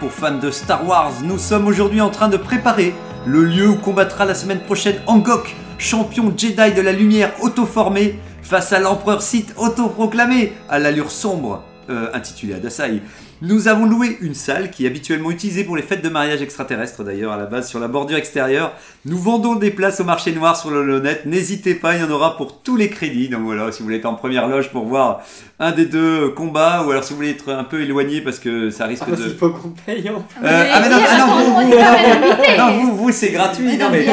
pour fans de Star Wars. Nous sommes aujourd'hui en train de préparer le lieu où combattra la semaine prochaine Angok, champion Jedi de la lumière auto-formé, face à l'empereur Sith autoproclamé à l'allure sombre, euh, intitulé Adasai. Nous avons loué une salle qui est habituellement utilisée pour les fêtes de mariage extraterrestres d'ailleurs à la base sur la bordure extérieure. Nous vendons des places au marché noir sur le net. N'hésitez pas, il y en aura pour tous les crédits. Donc voilà, si vous voulez être en première loge pour voir un des deux combats ou alors si vous voulez être un peu éloigné parce que ça risque Ah, parce de... qu'il faut qu'on paye en plus. Euh, ah mais non, ah non, vous, vous, non, non, vous, vous, c'est gratuit. Mais Non, non, mais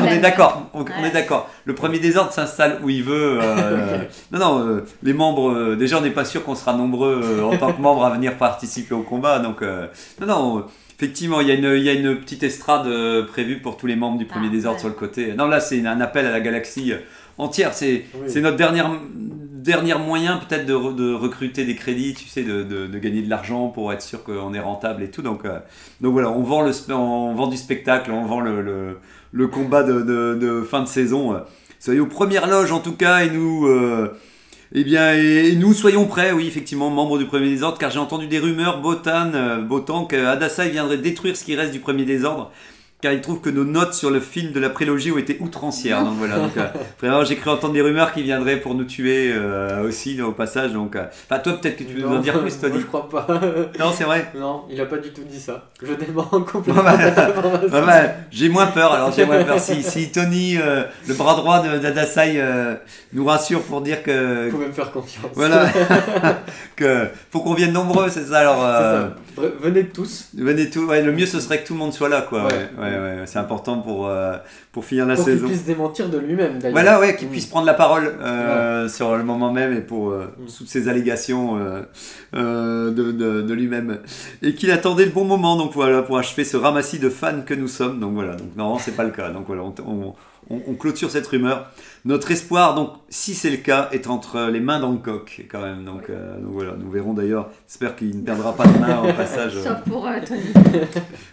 on, est d'accord. On, est d'accord. Le premier désordre s'installe où il veut. euh, non, non. euh, les membres. euh, déjà, on n'est pas sûr qu'on sera nombreux euh, en tant que membres à venir participer au combat. Donc, euh, non, non. Effectivement, il y, a une, il y a une petite estrade euh, prévue pour tous les membres du premier Ah, désordre ouais. sur le côté. Non, là, c'est un appel à la galaxie euh, entière. C'est Oui. notre dernier, dernier moyen peut-être de, re- de recruter des crédits, tu sais, de, de- de gagner de l'argent pour être sûr qu'on est rentable et tout. Donc, euh, donc voilà, on vend, le, on vend du spectacle, on vend le, le, le combat de, de- de fin de saison. Soyez aux premières loges en tout cas et nous... euh, eh bien, et nous soyons prêts, oui, effectivement, membres du Premier Désordre, car j'ai entendu des rumeurs, Botan, euh, Botan, que Adasai viendrait détruire ce qui reste du Premier Désordre, car il trouve que nos notes sur le film de la prélogie ont été outrancières. Donc voilà, donc, euh, vraiment, j'ai cru entendre des rumeurs qui viendraient pour nous tuer euh, aussi au passage. Donc, euh, enfin, toi, peut-être que tu veux nous en dire plus, moi, Tony. Je crois pas. Non, c'est vrai. Non, il a pas du tout dit ça. Je dément complètement Bah. Bah, bah, j'ai moins peur, alors j'ai moins peur. Si, si Tony, le bras droit de- d'Adasai, nous rassure pour dire que. Vous pouvez me faire confiance. Voilà, que faut qu'on vienne nombreux, c'est ça. Alors, ça. Venez tous venez. Ouais, le mieux ce serait que tout le monde soit là, quoi. Ouais, Ouais. Ouais, ouais, c'est important pour euh, pour finir la pour qu'il saison. puisse démentir de lui-même d'ailleurs. Voilà, ouais, qu'il Mm. puisse prendre la parole euh, sur le moment même et pour euh, Mm. toutes ces allégations euh, euh, de, de, de lui-même. Et qu'il attendait le bon moment, donc voilà, pour achever ce ramassis de fans que nous sommes. Donc voilà, donc non, c'est pas le cas. Donc voilà, on, on, on- on clôture cette rumeur. Notre espoir, donc, si c'est le cas, est entre les mains d'Hancock, quand même. Donc, euh, donc voilà, nous verrons d'ailleurs. J'espère qu'il ne perdra pas de main au passage. Sauf pour euh, Tony.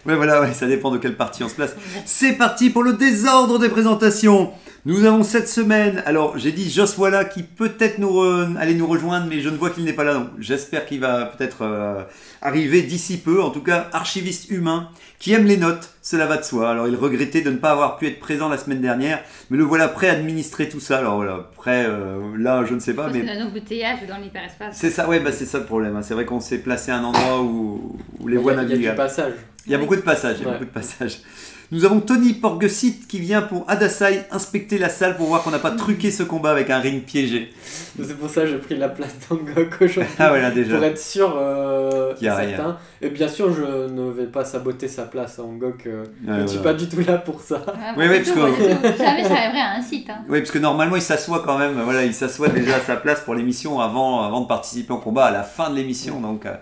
Ouais, voilà, ouais, ça dépend de quelle partie on se place. C'est parti pour le désordre des présentations. Nous avons cette semaine, alors j'ai dit Joss Walla qui peut-être nous re- aller nous rejoindre, mais je ne vois qu'il n'est pas là, donc j'espère qu'il va peut-être euh, arriver d'ici peu. En tout cas, archiviste humain qui aime les notes, cela va de soi. Alors il regrettait de ne pas avoir pu être présent la semaine dernière, mais le voilà prêt à administrer tout ça. Alors voilà, prêt, euh, là je ne sais pas, mais un embouteillage dans l'hyperespace. c'est ça, ouais, bah c'est ça le problème. hein. C'est vrai qu'on s'est placé à un endroit où, où les voies a- il y a du naviguent. passage. Il y a beaucoup de passages, il y a Ouais. beaucoup de passages. Nous avons Tony Porgesit qui vient pour Adasai inspecter la salle pour voir qu'on n'a pas truqué ce combat avec un ring piégé. C'est pour ça que j'ai pris la place d'Angok aujourd'hui. Ah voilà déjà. Pour être sûr euh, y a certain. Et bien sûr, je ne vais pas saboter sa place à Angok. euh, Ouais, je ne suis pas du tout là pour ça. Ah, Oui, oui, parce que- tout. Jamais ça arriverait à un site. Hein. Oui, parce que normalement il s'assoit quand même. Voilà, il s'assoit déjà à sa place pour l'émission avant, avant de participer au combat à la fin de l'émission. Donc euh,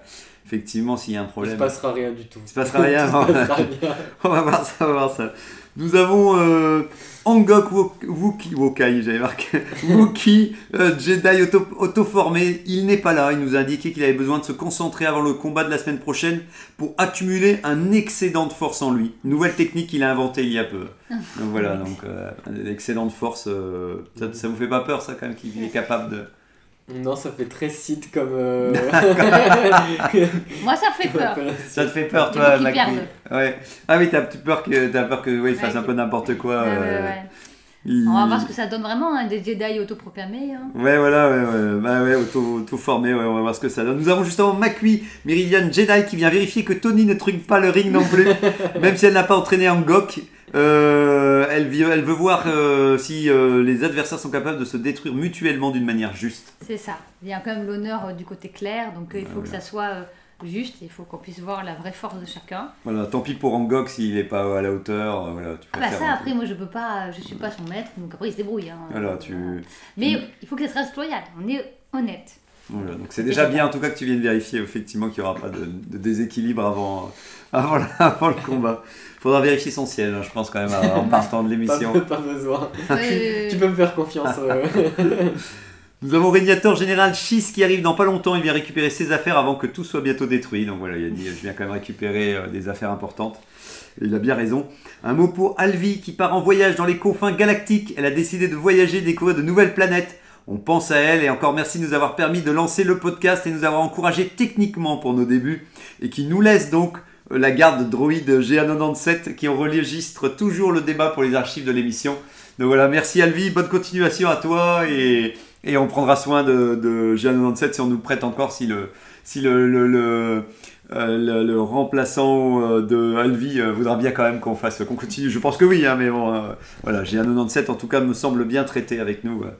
effectivement, s'il y a un Il ne se problème, passera rien du tout. il se passera rien se avant. passera rien. on va voir ça, on va voir ça. Nous avons euh, Angok Wookie, Wokai, j'avais marqué, Wookie, euh, Jedi auto, auto-formé. Il n'est pas là. Il nous a indiqué qu'il avait besoin de se concentrer avant le combat de la semaine prochaine pour accumuler un excédent de force en lui. Nouvelle technique qu'il a inventée il y a peu. Donc voilà, donc euh, un excédent de force. euh, ça, ça vous fait pas peur, ça, quand même, qu'il est capable de. Non, ça fait très site comme. euh, Moi, ça me fait peur. Ça te fait peur, toi, perdent. Ouais. Ah oui, t'as peur que, t'as peur que, ouais, il fasse Ouais, un peu n'importe quoi. Ouais, euh, ouais. il- On va voir ce que ça donne vraiment, hein, des Jedi autoproclamés. Hein. Ouais, voilà, ouais, ouais, bah ouais, auto, auto formé, ouais, on va voir ce que ça donne. Nous avons justement Macui, Meridian Jedi, qui vient vérifier que Tony ne truque pas le ring non plus, même si elle n'a pas entraîné Angok. Euh, elle, veut voir euh, si euh, les adversaires sont capables de se détruire mutuellement d'une manière juste. C'est ça. Il y a quand même l'honneur du côté clair, donc il faut que ça soit juste, il faut qu'on puisse voir la vraie force de chacun. Voilà, tant pis pour Angok s'il n'est pas à la hauteur. Voilà, tu Ah bah ça, après, moi je peux pas, je suis pas son maître, donc après il se débrouille. hein. Voilà, tu. Mais il faut que ça reste loyal, on est honnête. Voilà, donc c'est déjà bien en tout cas que tu viennes vérifier effectivement qu'il n'y aura pas de, de déséquilibre avant, avant, le combat. Il faudra vérifier son siège, hein, je pense quand même, en partant de l'émission. pas besoin. Tu peux me faire confiance. euh. Nous avons Régnator Général Schiss qui arrive dans pas longtemps. Il vient récupérer ses affaires avant que tout soit bientôt détruit. Donc voilà, il a dit Je viens quand même récupérer euh, des affaires importantes. Et il a bien raison. Un mot pour Alvi qui part en voyage dans les confins galactiques. Elle a décidé de voyager, découvrir de nouvelles planètes. On pense à elle et encore merci de nous avoir permis de lancer le podcast et nous avoir encouragé techniquement pour nos débuts. Et qui nous laisse donc euh, la garde de droïde GA97 qui enregistre toujours le débat pour les archives de l'émission. Donc voilà, merci Alvi, bonne continuation à toi et, on prendra soin de, de GA97 si on nous prête encore, si le, si le, le, le- le remplaçant euh, de Alvi euh, voudra bien quand même qu'on fasse, qu'on continue. Je pense que oui, hein, mais bon, euh, voilà, GA97 en tout cas me semble bien traité avec nous. euh.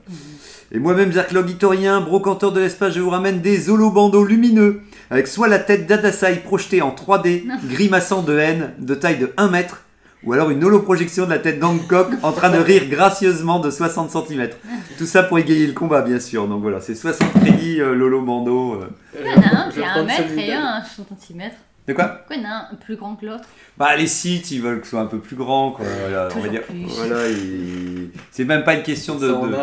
Et moi-même, Jacques Logitorien, brocanteur de l'espace, je vous ramène des holobandos lumineux, avec soit la tête d'Adasai projetée en 3D, grimaçant de haine, de taille de 1 mètre, ou alors une holoprojection de la tête d'Hancock en train de rire gracieusement de 60 cm. Tout ça pour égayer le combat, bien sûr. Donc voilà, c'est 60 crédits, euh, Lolo Bando. euh. Il y en a un qui a un mètre et un 60 cm. De quoi? Pourquoi il y en a un plus grand que l'autre? Bah les sites, ils veulent que ce soit un peu plus grand, quoi. Voilà, on va Toujours dire. plus. Voilà, ils- c'est même pas une question de. Ça en de-.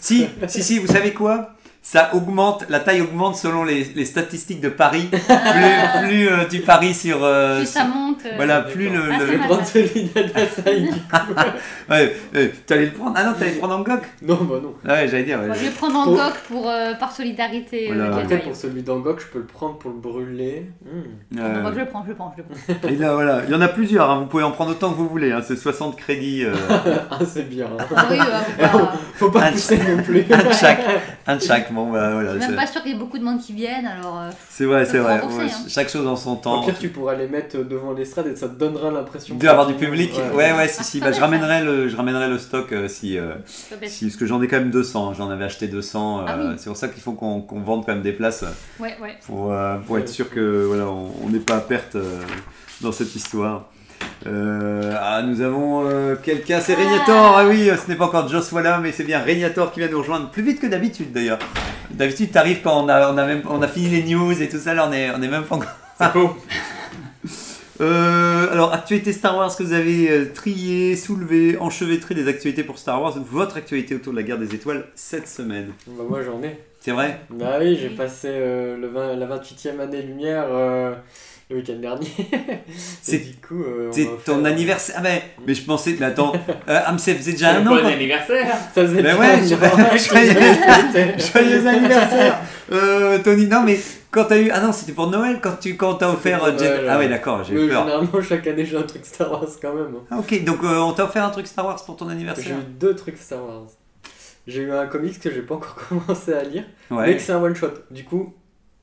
Si, si, si, vous savez quoi? Ça augmente, la taille augmente selon les, les statistiques de Paris. Plus, plus euh, tu paries sur. euh, Plus ça monte. euh, voilà, plus le. Ah, le- Je vais prendre celui d'Adasai. Ouais, ouais, tu allais le prendre Ah non, tu allais le prendre en goc Non, bah non. Ah Ouais, j'allais dire. Ouais. je vais prendre en Pour- goc pour, euh, par solidarité. Voilà. euh, Après, pour celui d'Angok, je peux le prendre pour le brûler. Moi, je le prends, je le prends, je le prends. et là, voilà. Il y en a plusieurs, hein, vous pouvez en prendre autant que vous voulez. hein, C'est 60 crédits. euh, Ah, c'est bien. hein. Ah oui, bah, Faut pas Un- pousser non plus. un de chaque. Un de chaque. Bon, bah voilà. je suis même pas sûr qu'il y ait beaucoup de monde qui viennent, alors. euh, C'est vrai, c'est vrai. Ouais, hein. Chaque chose en son Au temps. pire, tu pourras les mettre devant l'estrade et ça te donnera l'impression D'avoir du public Ouais, ouais, si, si. Bah, je, ramènerai le, je ramènerai le stock euh, si, euh, si. Parce que j'en ai quand même 200. J'en avais acheté 200. euh, Ah oui. C'est pour ça qu'il faut qu'on qu'on vende quand même des places Ouais, ouais. pour, euh, pour être sûr que voilà, on on n'est pas à perte euh, dans cette histoire. Euh, ah, nous avons euh, quelqu'un, c'est Ah. Régnator. Ah oui, ce n'est pas encore Joshua là, mais c'est bien Régnator qui vient nous rejoindre plus vite que d'habitude d'ailleurs. D'habitude, t'arrives quand on a, on, a même, on a fini les news et tout ça, là on est, on est même pas encore. C'est faux. Euh, alors, actualité Star Wars que vous avez euh, trié, soulevé, enchevêtré des actualités pour Star Wars, votre actualité autour de la guerre des étoiles cette semaine. Bah, moi, j'en ai. C'est vrai? Bah oui, j'ai passé euh, le 20 la 28e année lumière euh, le week-end dernier. C'est- du coup, euh, C'est ton faire- anniversaire. Ah, mais, mais je pensais, mais attends, euh, ah, mais ça faisait déjà un an. bon anniversaire. Ça faisait Mais bien ouais, joyeux- Joyeux anniversaire euh, Tony, non mais quand t'as eu... Ah non, c'était pour Noël quand tu quand t'as offert... euh, Jedi- Ah ouais. d'accord, j'ai Mais eu peur. Généralement, chaque année, j'ai un truc Star Wars quand même. hein. Ah, ok, donc euh, on t'a offert un truc Star Wars pour ton J'ai anniversaire eu deux trucs Star Wars. J'ai eu un comics que j'ai pas encore commencé à lire, mais Ouais. que c'est un one shot. Du coup,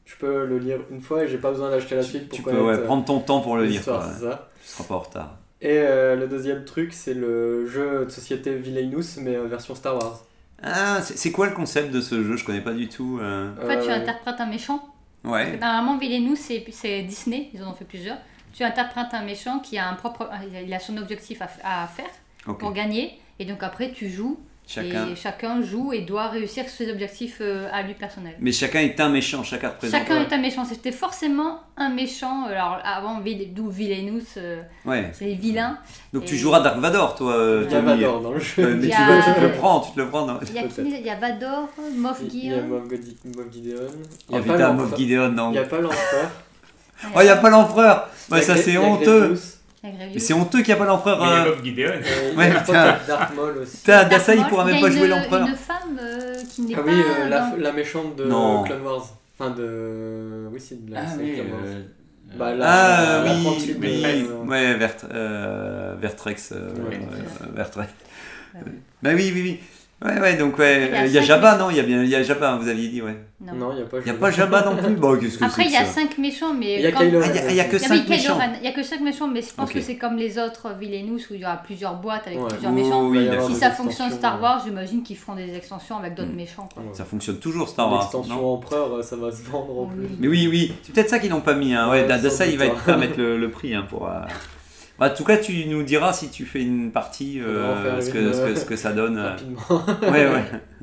je peux le lire une fois et j'ai pas besoin d'acheter la suite pour Tu peux ouais, euh, prendre ton temps pour le lire. quoi, ouais. ça. Tu seras pas en retard. Et euh, le deuxième truc, c'est le jeu de société Villainous, mais euh, version Star Wars. Ah, c'est c'est quoi le concept de ce jeu? Je connais pas du tout. euh. En fait, tu Euh, interprètes un méchant. Ouais. Normalement, Villainous, c'est c'est Disney, ils en ont fait plusieurs. Tu interprètes un méchant qui a un propre, il a son objectif à, à faire pour gagner, et donc après tu joues Chacun. et chacun joue et doit réussir ses objectifs euh, à lui personnel. Mais chacun est un méchant, chacun représente. Chacun ouais. est un méchant. C'était forcément un méchant. Alors avant, d'où Villainous, euh, Ouais. c'est les vilains. Donc tu Et- jouera Dark Vador, toi, euh, Il y a. Vador dans le Euh, jeu. mais tu, a- tu te le prends, tu te le prends. non Il y a, qui Peut-être. il y a Vador, Moff Il y a Gideon. Moff Gide- Moff Gideon. Il y Oh a pas putain, l'empereur. Moff Gideon, non. Il n'y a pas l'empereur. Oh, il n'y a pas l'empereur Ouais, ça c'est honteux. Mais c'est honteux qu'il n'y a pas l'empereur. Mais il y a euh, Bob Gideon. Euh, Ouais, Darth Maul aussi. Dassa, il pourra même a pas une- jouer l'empereur. Une femme euh, qui n'est Ah pas. oui, euh, la, dans- la méchante de Non. Clone Wars. Enfin de... Oui, c'est de la Ah oui, Clone Wars. euh, Bah, la- Ah la oui, oui, ouais, Vert, euh, Vertrex, euh, Ouais. euh, Vertrex. Ouais. Bah oui, oui, oui. Ouais, ouais, donc ouais, Il y a Jabba, non Il y a bien, il y a Jabba, vous aviez dit, ouais. Non. Non, il n'y a pas Il n'y a pas Jabba non plus Bon, qu'est-ce que Après, c'est il y a que ça 5 méchants, mais. Il y a Ah, que Il y a- cinq oui, Kylo méchants. Ren. Il y a que 5 méchants, mais je pense que c'est comme les autres Villainous où il y aura plusieurs boîtes avec Ouais. plusieurs Oh, méchants. Si ça fonctionne Star euh, Wars, j'imagine qu'ils feront des extensions avec d'autres Mm. méchants. Ça fonctionne toujours Star Wars, L'extension non empereur, euh, ça va se vendre en plus. Mais oui, oui, c'est peut-être ça qu'ils n'ont pas mis. Hein. Ouais, sans il va être hein. prêt à mettre le, prix hein, pour. Bah, en tout cas, tu nous diras si tu fais une partie, euh, ce, que, ce, que, euh, ce que ça donne. euh. Rapidement. Ouais, ouais.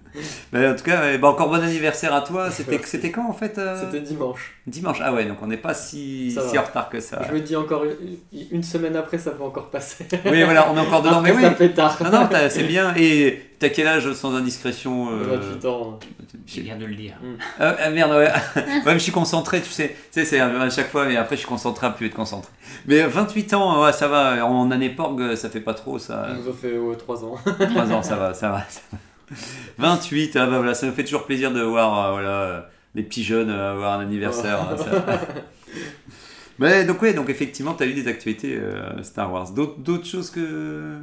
Mais en tout cas, ouais, bah, encore bon anniversaire à toi. C'était c'était quand en fait euh, C'était dimanche. Dimanche. Ah ouais, donc on n'est pas si, en retard que ça. Je me dis encore une, une semaine après, ça peut encore passer. Oui, voilà, on est encore dedans. Après, mais ça oui. fait tard. Non, non, c'est bien. Et t'as quel âge sans indiscrétion euh, 28 ans. Je viens de le dire. Ah, ah, merde, ouais. ouais, mais je suis concentré, tu sais. Tu sais, c'est à chaque fois, mais après je suis concentré à plus être concentré. Mais 28 ans, ouais, ça va. En année porg, ça fait pas trop, ça. Ça nous a fait 3 ans. 3 ans, ça va, ça va. ça va. 28, ah bah voilà, ça me fait toujours plaisir de voir euh, voilà, euh, les petits jeunes euh, avoir un anniversaire. hein, ça. Mais donc, ouais, donc effectivement, tu as eu des actualités euh, Star Wars. D'autres d'autres choses que.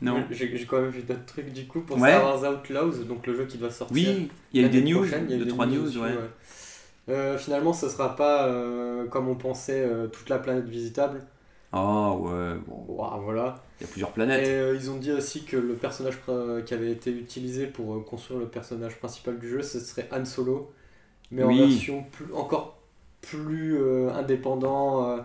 Non? J'ai j'ai quand même vu d'autres trucs du coup pour Ouais. Star Wars Outlaws, donc le jeu qui doit sortir. Oui, il y a eu des l'année news, prochaine, il y a eu deux, des trois news, dessus, ouais. Euh, finalement, ce sera pas euh, comme on pensait euh, toute la planète visitable. Ah ouais, bon, voilà. il y a plusieurs Et planètes. euh, ils ont dit aussi que le personnage qui avait été utilisé pour euh, construire le personnage principal du jeu, ce serait Han Solo, mais Oui. en version plus, encore plus euh, indépendant. euh,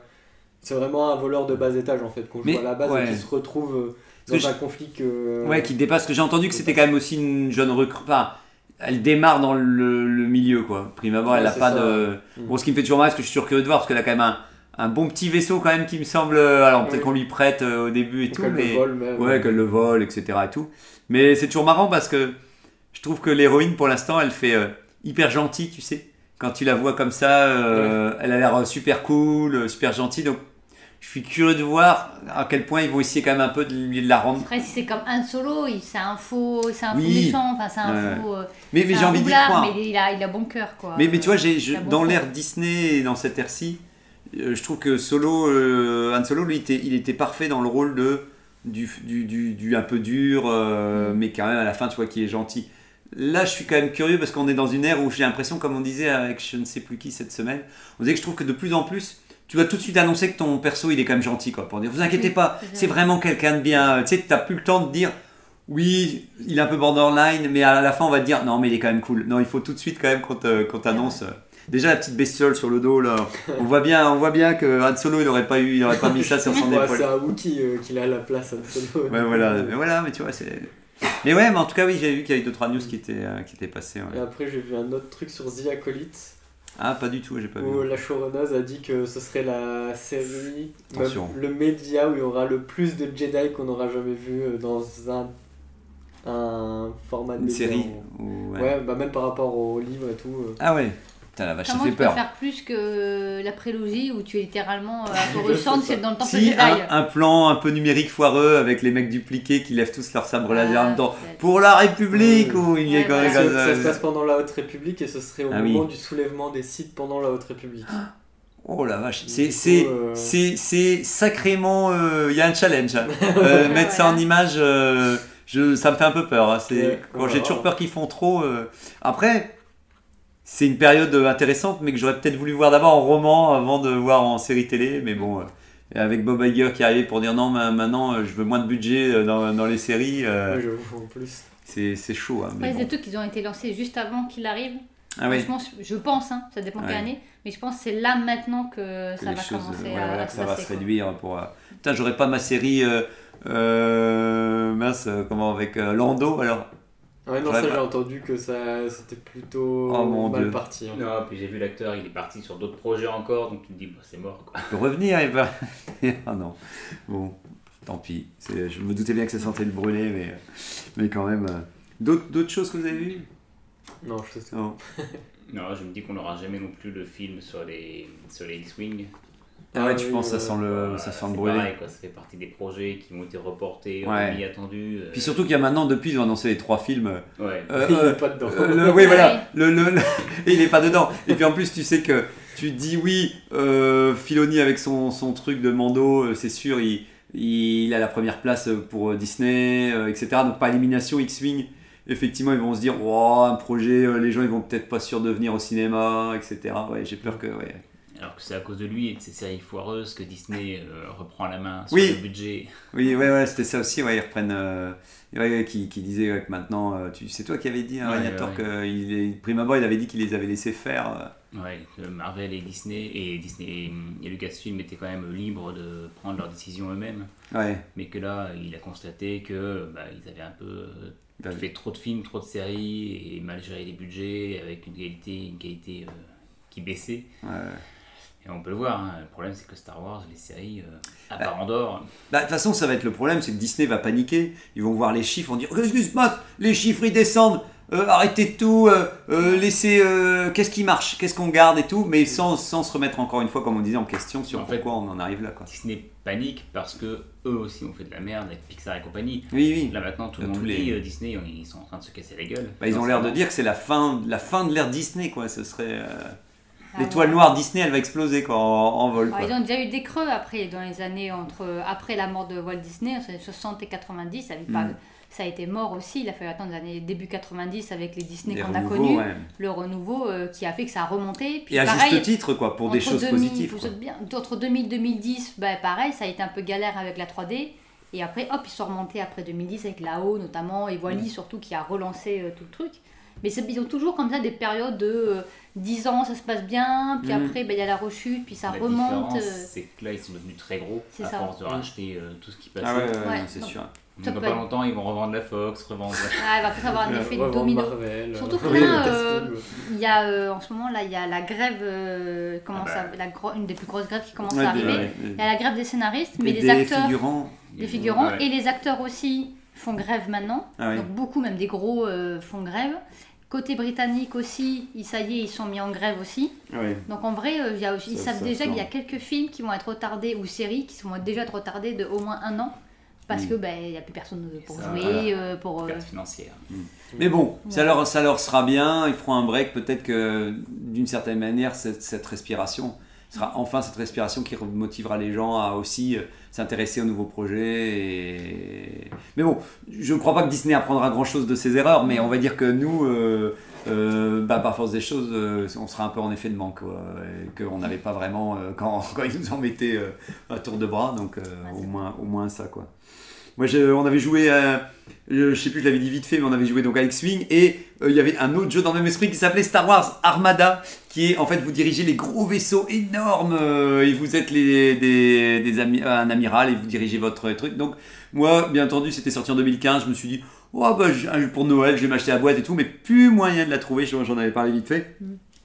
c'est vraiment un voleur de bas étage en fait qu'on joue à la base ouais. et qui se retrouve que dans un je- conflit que. Ouais, qui dépasse. que j'ai entendu que c'était quand même aussi une jeune recrue. Enfin, elle démarre dans le, le milieu, quoi. Prime abord, elle a pas ça, de. Bon, ce qui me fait toujours mal, parce que je suis curieux de voir, parce qu'elle a quand même un, un bon petit vaisseau, quand même, qui me semble. Alors, peut-être Oui. qu'on lui prête euh, au début et tout, elle le mais. vole même. Ouais, qu'elle le vole, etc. et tout. Mais c'est toujours marrant parce que je trouve que l'héroïne, pour l'instant, elle fait euh, hyper gentille, tu sais. Quand tu la vois comme ça, euh, elle a l'air super cool, euh, super gentille. Donc, je suis curieux de voir à quel point ils vont essayer quand même un peu de, lui- de la rendre. Après, si c'est comme un solo, il- c'est un faux, c'est un faux méchant, enfin c'est un faux. euh, Mais, mais j'ai envie d'y croire. Mais il a, il a bon cœur, quoi. Mais, mais tu vois, j'ai, je- bon dans fond. l'ère Disney et dans cette ère-ci, euh, je trouve que Solo, euh, Han Solo, lui, il était, il était parfait dans le rôle de du, du, du, du un peu dur, euh, Mm. mais quand même à la fin, tu vois, qui est gentil. Là, je suis quand même curieux parce qu'on est dans une ère où j'ai l'impression, comme on disait avec je ne sais plus qui cette semaine, on disait que je trouve que de plus en plus, tu vas tout de suite annoncer que ton perso, il est quand même gentil, quoi, pour dire, vous inquiétez pas, c'est vraiment quelqu'un de bien. Tu sais, t'as plus le temps de dire, oui, il est un peu borderline, mais à la fin, on va te dire, non, mais il est quand même cool. Non, il faut tout de suite quand même qu'on t'annonce. Déjà la petite bestiole sur le dos là, on voit bien, on voit bien que Han Solo il aurait pas eu, il aurait pas mis ça sur son épaule. c'est un Wookie euh, qui a la place Han Solo. Ouais voilà, mais voilà, mais tu vois c'est. Mais ouais, mais en tout cas oui, j'ai vu qu'il y avait deux trois news qui étaient euh, qui étaient passées. ouais. Et après, j'ai vu un autre truc sur The Acolyte Ah pas du tout, j'ai pas où vu. la showrunner a dit que ce serait la série, Attention. le média où il y aura le plus de Jedi qu'on aura jamais vu euh, dans un, un format de Une média. série. ou- Ouais, ouais. bah même par rapport au livre et tout. euh. Ah ouais. Putain la vache, ça Comment fait tu peux faire plus que la prélogie où tu es littéralement euh, à Je Coruscant, sais c'est dans le temple Si Jedi. un, un plan un peu numérique foireux avec les mecs dupliqués qui lèvent tous leur sabre laser en même temps. peut-être. Pour la République ou il y a Ouais, quand même Ça, se passe pendant la Haute République et ce serait au Ah oui. moment du soulèvement des sites pendant la Haute République. Oh la vache, c'est euh, c'est c'est sacrément euh, il y a un challenge. Euh, mettre ça en image euh, je ça me fait un peu peur hein. c'est Ouais, quand ouais, j'ai toujours peur qu'ils font trop euh. après c'est une période intéressante mais que j'aurais peut-être voulu voir d'abord en roman avant de voir en série télé mais bon euh, avec Bob Iger qui est arrivé pour dire non ma- maintenant euh, je veux moins de budget euh, dans, dans les séries euh, Ouais, j'avoue, en plus. c'est c'est chaud hein, mais Après, bon. c'est des trucs qui ont été lancés juste avant qu'il arrive. ah oui Franchement, je je pense, hein, ça dépend Ouais. quelle année, mais je pense que c'est là maintenant que, que ça les va choses, commencer ouais, à, voilà, à ça va se quoi. réduire pour. euh, Putain, j'aurais pas ma série. euh, euh, mince, comment avec euh, Lando alors. Ouais, non, ça pas- j'ai entendu que ça c'était plutôt Oh, mon mal Dieu. parti. hein. Non, puis j'ai vu l'acteur, il est parti sur d'autres projets encore, donc tu te dis, bah, c'est mort quoi. Il peut revenir et pas. ah non. Bon, tant pis. C'est- Je me doutais bien que ça sentait le brûler, mais, mais quand même. euh, D'autres d'autres choses que vous avez vues? Non, je sais Non. Non, je me dis qu'on n'aura jamais non plus le film sur les, sur les X-Wing. Ah ouais, tu oui, penses que ça sent le, Voilà, ça sent c'est le brûler pareil, quoi, ça fait partie des projets qui ont été reportés, Ouais. attendus. euh, Puis surtout qu'il y a maintenant, depuis, ils ont annoncé les trois films. Ouais. euh, Il est euh, pas dedans. Euh, le- oui, voilà. Le, le- il est pas dedans. Et puis en plus, tu sais que tu dis oui, euh, Filoni avec son, son truc de Mando, c'est sûr, il, il a la première place pour Disney, euh, etc. Donc par élimination X-Wing, effectivement, ils vont se dire, oh, un projet, les gens ils vont peut-être pas sûr de venir au cinéma, etc. Ouais, j'ai peur que. Ouais. Alors que c'est à cause de lui et de ses séries foireuses que Disney euh, reprend la main sur Oui. le budget. Oui, ouais, ouais, c'était ça aussi. Ouais, ils reprennent. euh, ouais, qui, qui disait ouais, que maintenant, euh, tu, c'est toi qui avais dit, hein, Ragnator, que il est, prime abord, il avait dit qu'il les avait laissés faire. euh. Ouais, que Marvel et Disney et Disney et Lucasfilm étaient quand même libres de prendre leurs décisions eux-mêmes, Ouais. mais que là, il a constaté que bah, ils avaient un peu vu. fais trop de films, trop de séries, et mal gérer les budgets, avec une qualité, une qualité euh, qui baissait. Ouais. Et on peut le voir, hein, le problème c'est que Star Wars, les séries, euh, à Bah, part Andorre, Bah, de toute façon, ça va être le problème, c'est que Disney va paniquer. Ils vont voir les chiffres, vont dire se passe Les chiffres ils descendent. Euh, arrêtez tout. euh, euh, laissez. Qu'est-ce qui marche Qu'est-ce qu'on garde et tout Mais sans, sans se remettre encore une fois, comme on disait, en question sur En fait, pourquoi on en arrive là. Quoi. Disney panique parce que eux aussi ont fait de la merde avec Pixar et compagnie. Oui, oui. Là maintenant, tout le monde tous les- dit Disney, ils sont en train de se casser la gueule. Bah, ils ont l'air de dire que c'est la fin, la fin de l'ère Disney, quoi. Ce serait. Ah, L'étoile noire Disney, elle va exploser quoi, en, en vol. Ouais, Quoi. ils ont déjà eu des creux après, dans les années entre après la mort de Walt Disney, en 60 et 90, ça, avait pas- Mm. ça a été mort aussi. Il a fallu attendre les années début 90 avec les Disney qu'on a connus, ouais. le renouveau euh, qui a fait que ça a remonté. Puis Et à juste titre, quoi, pour des choses 2000 positives. bien, entre 2000 2010, bah, pareil, ça a été un peu galère avec la 3D. Et après, hop, ils sont remontés après 2010 avec la haut notamment, et Wally surtout qui a relancé euh, tout le truc. Mais ils ont toujours comme ça des périodes de euh, 10 ans, ça se passe bien, puis Mhm. après, bah, il y a la rechute, puis ça la remonte. euh, c'est que là, ils sont devenus très gros à ça. force de racheter euh, tout ce qui passait. Ah ouais, ouais, ouais, Ouais, non, c'est sûr. Donc, Ça dans pas être- longtemps, ils vont revendre la Fox, revendre. Ah, il va peut-être avoir un Euh, effet de domino. Marvel, Surtout que euh, là, euh. Il y a euh, en ce moment là, il y a la grève, euh, commence Ah bah. à- la gro- une des plus grosses grèves qui commence Ouais, à des- arriver. ouais, Il y a la grève des scénaristes, mais les des acteurs, figurants. des figurants Ouais. et les acteurs aussi font grève maintenant. Ah oui. Donc beaucoup, même des gros, euh, font grève. Côté britannique aussi, ils- ça y est, ils sont mis en grève aussi. Donc en vrai, euh, il y a aussi- ils Ça- savent ça déjà qu'il y a quelques films qui vont être retardés ou séries qui vont déjà être retardés de au moins un an. Parce Mm. que ben, il n'y a plus personne pour Ça, jouer, voilà. euh, pour... euh, Perte financière. Mais bon, ça leur, ça leur sera bien, ils feront un break, peut-être que d'une certaine manière, cette, cette respiration sera enfin cette respiration qui motivera les gens à aussi euh, s'intéresser aux nouveaux projets. Et... Mais bon, je ne crois pas que Disney apprendra grand-chose de ses erreurs, mais on va dire que nous, euh, euh, bah, par force des choses, euh, on sera un peu en effet de manque, qu'on n'avait pas vraiment, quand, quand ils nous en mettaient à tour de bras, donc Ouais, au, moins, au moins ça. quoi. Moi, je- on avait joué, à- je, je sais plus, je l'avais dit vite fait, mais on avait joué donc à X-Wing et euh, il y avait un autre jeu dans le même esprit qui s'appelait Star Wars Armada, qui est en fait vous dirigez les gros vaisseaux énormes euh, et vous êtes des, un amiral et vous dirigez votre truc. Donc moi, bien entendu, c'était sorti en 2015, je me suis dit, oh bah pour Noël, je vais m'acheter la boîte et tout, mais plus moyen de la trouver, je- j'en avais parlé vite fait.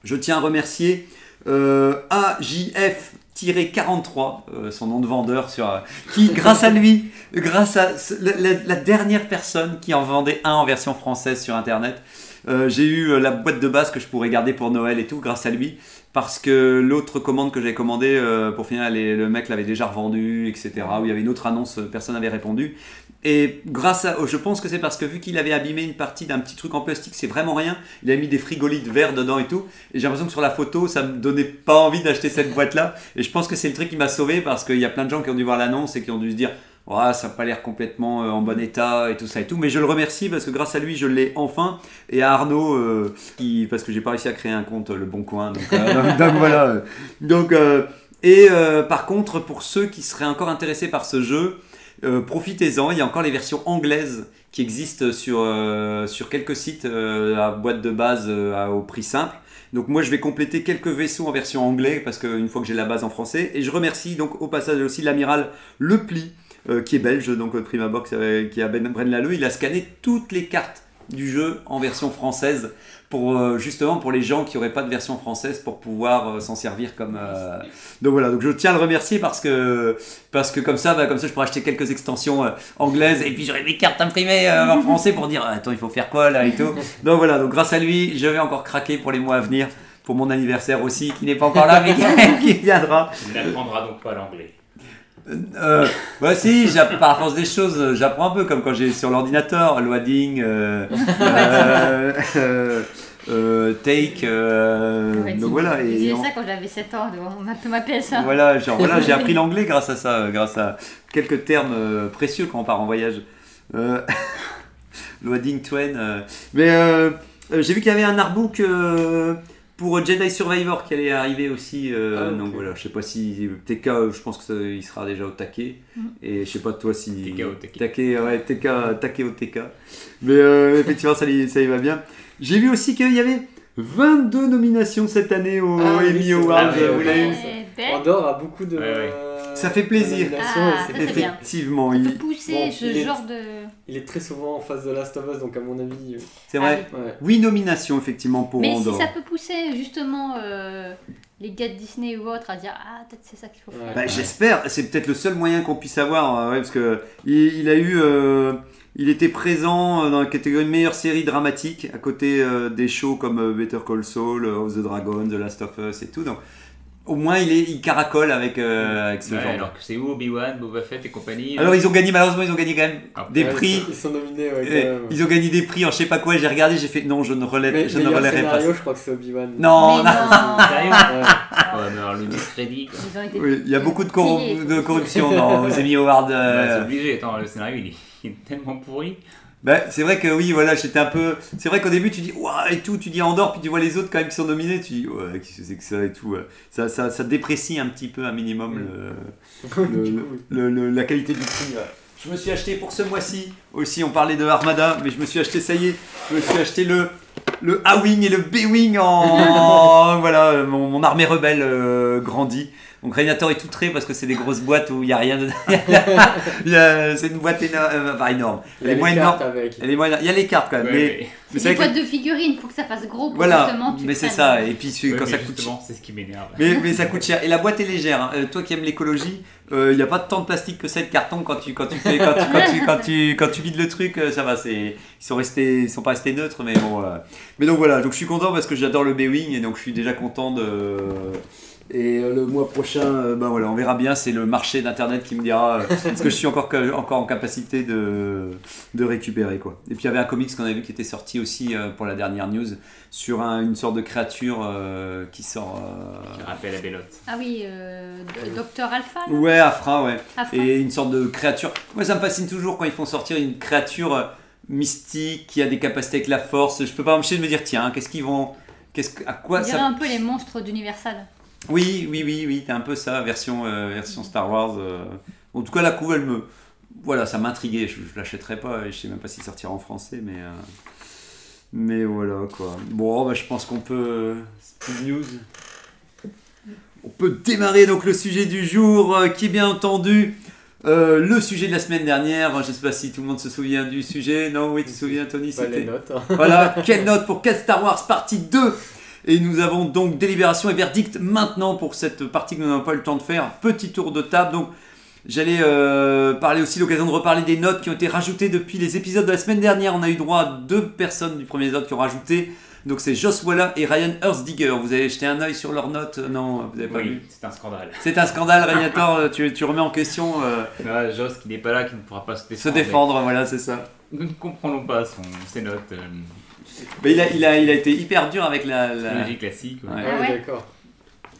Je tiens à remercier euh, AJF-43, euh, son nom de vendeur, sur, qui, grâce à lui, grâce à la dernière personne qui en vendait un en version française sur internet, euh, j'ai eu euh, la boîte de base que je pourrais garder pour Noël et tout, grâce à lui. Parce que l'autre commande que j'avais commandée, euh, pour finir, le mec l'avait déjà revendu, etc. Où il y avait une autre annonce, personne n'avait répondu. Et grâce à, je pense que c'est parce que vu qu'il avait abîmé une partie d'un petit truc en plastique, c'est vraiment rien. Il a mis des frigolites verts dedans et tout. Et j'ai l'impression que sur la photo, ça me donnait pas envie d'acheter cette boîte-là. Et je pense que c'est le truc qui m'a sauvé parce qu'il y a plein de gens qui ont dû voir l'annonce et qui ont dû se dire, Ouais, ça n'a pas l'air complètement euh, en bon état et tout ça et tout. Mais je le remercie parce que grâce à lui, je l'ai enfin. Et à Arnaud, euh, qui, parce que j'ai pas réussi à créer un compte Le Bon Coin. Donc, euh, donc, voilà. Donc, euh, et par contre, pour ceux qui seraient encore intéressés par ce jeu, profitez-en. Il y a encore les versions anglaises qui existent sur, sur quelques sites à boîte de base à- au prix simple. Donc moi je vais compléter quelques vaisseaux en version anglais parce qu'une fois que j'ai la base en français. Et je remercie donc au passage aussi l'amiral Le Pli euh, qui est belge, donc euh, Prima Box euh, qui est à Ben- Braine-l'Alleud. Il a scanné toutes les cartes du jeu en version française pour euh, justement pour les gens qui n'auraient pas de version française pour pouvoir s'en servir comme donc voilà donc je tiens à le remercier parce que parce que comme ça bah, comme ça je pourrais acheter quelques extensions anglaises et puis j'aurais des cartes imprimées en français pour dire attends il faut faire quoi là et tout donc voilà donc grâce à lui je vais encore craquer pour les mois à venir pour mon anniversaire aussi qui n'est pas encore là mais qui viendra Il n'apprendra donc pas l'anglais. Euh, bah si, par force des choses, euh, j'apprends un peu comme quand j'ai sur l'ordinateur, loading, euh, euh, take, donc voilà. Et on- ça quand j'avais 7 ans, on m'a ma PS1. voilà, genre, voilà, j'ai appris l'anglais grâce à ça, grâce à quelques termes précieux quand on part en voyage. Loading Twain. Mais j'ai vu qu'il y avait un artbook pour Jedi Survivor qui allait arriver aussi. euh, Ah. Donc voilà, je sais pas si TK, je pense que ça- il sera déjà au taquet. Mhm. Et je sais pas toi si. TK au taquet. Taquet, ouais, TK, taquet au TK. Mais euh, effectivement, ça, y- ça y va bien. J'ai vu aussi qu'il y avait 22 nominations cette année au Ah Emmy c'est Awards. vrai, vous l'avez vu Andorre a beaucoup de. Ouais, ouais. Ça fait plaisir. Ah, ça, c'est bien. Effectivement, Ça il- peut pousser bon, ce il est- genre de. Il est très souvent en face de Last of Us, donc à mon avis. euh, c'est vrai. Ah ouais. Oui, nomination effectivement pour Mais si Andorre. ça peut pousser justement euh, les gars de Disney ou autres à dire Ah, peut-être c'est ça qu'il faut faire. Ouais. Bah, J'espère, c'est peut-être le seul moyen qu'on puisse avoir, euh, ouais, parce que il, il a eu, euh, il était présent dans la catégorie meilleure série dramatique à côté euh, des shows comme euh, Better Call Saul, euh, House of the Dragon, The Last of Us et tout. Donc, au moins, il, est, il caracole avec, euh, avec ce Ouais, genre. alors que c'est où Obi-Wan, Boba Fett et compagnie Alors, ils ont gagné, malheureusement, ils ont gagné quand même Ah, des prix. Ils sont, nominés, ouais, quand même. Ils ont gagné des prix en je sais pas quoi. J'ai regardé, j'ai fait non, je ne relève, Mais je ne relèverai pas. je crois que c'est Obi-Wan. Non, Mais non. Sérieux Ouais. Ouais, mais alors le discrédit été Oui, il y a beaucoup de, corru- payés. de corruption dans aux Emmy Awards. euh, Bah, c'est obligé, attends, le scénario il est, il est tellement pourri. Bah, c'est vrai que oui, voilà, j'étais un peu. C'est vrai qu'au début, tu dis, ouah, et tout, tu dis Andorre, puis tu vois les autres quand même qui sont nominés, tu dis, ouais, qu'est-ce que c'est que ça et tout. ouais. Ça, ça, ça déprécie un petit peu, un minimum, le, le- la qualité du prix. ouais. Je me suis acheté pour ce mois-ci, aussi, on parlait de Armada, mais je me suis acheté, ça y est, je me suis acheté le, le A-Wing et le B-Wing en. voilà, mon, mon armée rebelle euh, grandit. Donc Régnator est tout trait parce que c'est des grosses boîtes où il n'y a rien. Il a- c'est une boîte énorme, euh, enfin énorme. Il y Elle a est moins les énorme. cartes avec. Elle est moins- Il y a les cartes quand même, Ouais, mais, C'est des que- boîtes de figurines, faut que ça fasse gros pour Voilà, justement tu mais c'est ça. Et puis Ouais, quand ça coûte cher. c'est ce qui m'énerve. Mais, mais ça coûte cher. Et la boîte est légère. hein. Euh, toi qui aimes l'écologie, il n'y a pas tant de plastique que ça de carton quand tu, quand tu, fais, quand tu, quand tu, quand tu, quand tu vides le truc. euh, Ça va. c'est- Ils sont restés, ils sont pas restés neutres, mais bon. euh. Mais donc voilà. Donc je suis content parce que j'adore le B-Wing et donc je suis déjà content de. Et euh, le mois prochain, euh, ben voilà, on verra bien. C'est le marché d'internet qui me dira euh, ce que je suis encore, encore en capacité de, de récupérer quoi. Et puis il y avait un comics qu'on a vu qui était sorti aussi pour la dernière news sur un- une sorte de créature euh, qui sort. euh, Qui rappelle la Bellotte. Ah oui, euh, Docteur Alpha. là? Ouais, Afra, ouais. Alpha. Et une sorte de créature. Moi, ça me fascine toujours quand ils font sortir une créature mystique qui a des capacités avec la force. Je peux pas m'empêcher de me dire, tiens, qu'est-ce qu'ils vont. Qu'est-ce que- à quoi On dirait ça. un peu les monstres d'Universal. Oui, oui, oui, oui, t'es un peu ça, version, euh, version Star Wars. euh. En tout cas, la couve, elle me. Voilà, ça m'intriguait. Je, je l'achèterai pas et je sais même pas s'il sortira en français, mais. euh, Mais voilà, quoi. Bon, bah, je pense qu'on peut. Speed news. On peut démarrer donc le sujet du jour, qui est bien entendu euh, le sujet de la semaine dernière. Je sais pas si tout le monde se souvient du sujet. Non, oui, tu te souviens, Tony notes. hein. voilà, quelle note pour Quel Star Wars partie 2 Et nous avons donc délibération et verdict maintenant pour cette partie que nous n'avons pas eu le temps de faire. Petit tour de table. Donc, j'allais euh, parler aussi l'occasion de reparler des notes qui ont été rajoutées depuis les épisodes de la semaine dernière. On a eu droit à deux personnes du premier épisode qui ont rajouté. Donc, c'est Joss Walla et Ryan Earthdigger. Vous avez jeté un œil sur leurs notes? Non, vous n'avez pas Oui, vu. c'est un scandale. C'est un scandale, Ragnator. tu, tu remets en question euh, Là, Joss qui n'est pas là, qui ne pourra pas se se défendre. défendre. Voilà, c'est ça. Nous ne comprenons pas son, ses notes. Euh, Mais il a, il, a, il a été hyper dur avec la. la- classique. ouais. Ouais. Ah Ah ouais, ouais. d'accord.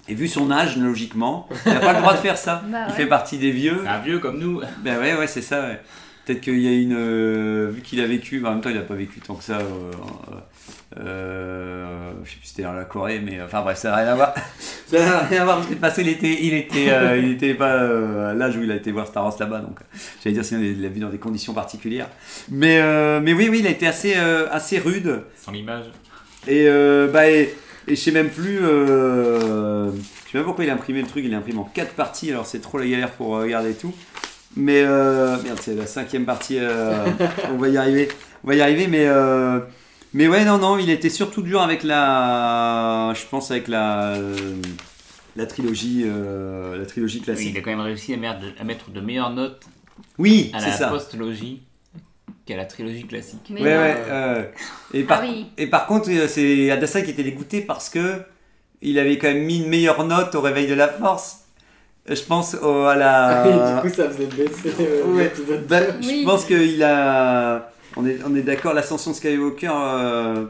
Et vu son âge, logiquement, il n'a pas le droit de faire ça. Bah Il ouais. fait partie des vieux. C'est un vieux comme nous. Ben ouais, ouais, c'est ça. ouais. Peut-être qu'il y a une. euh, vu qu'il a vécu, en même temps, il n'a pas vécu tant que ça. euh, euh, je sais plus si c'était dans la Corée, mais enfin bref, ça n'a rien à voir. ça n'a rien à voir. Parce qu'il était, il était, euh, il était pas euh, à l'âge où il a été voir Star Wars là-bas, donc j'allais dire sinon il l'a vu dans des conditions particulières. Mais, euh, mais oui, oui, il a été assez, euh, assez rude. Sans l'image. Et, euh, bah, et, et je sais même plus. Euh, je sais même pas pourquoi il a imprimé le truc. Il l'imprime en 4 parties. Alors c'est trop la galère pour regarder tout. Mais euh, merde, c'est la cinquième partie. euh, on va y arriver. On va y arriver. Mais, euh, mais ouais, non, non. Il était surtout dur avec la. Je pense avec la. La trilogie, euh, la trilogie Oui, classique. il a quand même réussi à mettre, à mettre de meilleures notes Oui, à la ça. postlogie qu'à la trilogie classique. Mais Ouais, ouais. euh, et par Ah oui. Et par contre, euh, c'est Adassa qui était dégoûté parce que il avait quand même mis une meilleure note au réveil de la force. Je pense au- à la. du coup, ça faisait baisser euh, Ouais. Bah, Oui. Je pense qu'il a. On est, on est d'accord, l'ascension Skywalker. euh,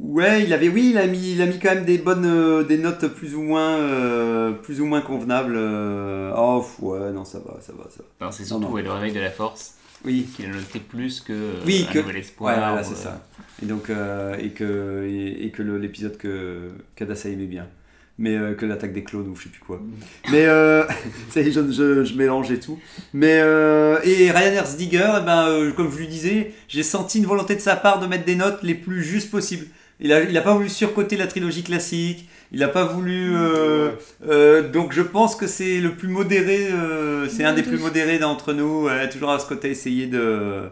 Ouais, il avait, oui, il a mis, il a mis quand même des bonnes, euh, des notes plus ou moins, euh, plus ou moins convenables. euh. Oh, ouais, non, ça va, ça va, ça va. Non, c'est surtout non. ouais, le réveil de la force Oui, qu'il a noté plus que Oui, un que- nouvel espoir. Ouais, voilà, c'est ça. Et donc, et que, et, et que l'épisode que qu'Adassa aimait bien. Mais euh, que l'attaque des clones ou je sais plus quoi. Mais euh, je, je, je mélange et tout. Mais euh, et Ryan Erzdiger, eh ben, euh, comme je lui disais, j'ai senti une volonté de sa part de mettre des notes les plus justes possibles. Il a, il a pas voulu surcoter la trilogie classique. Il a pas voulu. euh, euh, donc je pense que c'est le plus modéré. euh, c'est un des plus modérés d'entre nous. Toujours à ce côté, essayer de.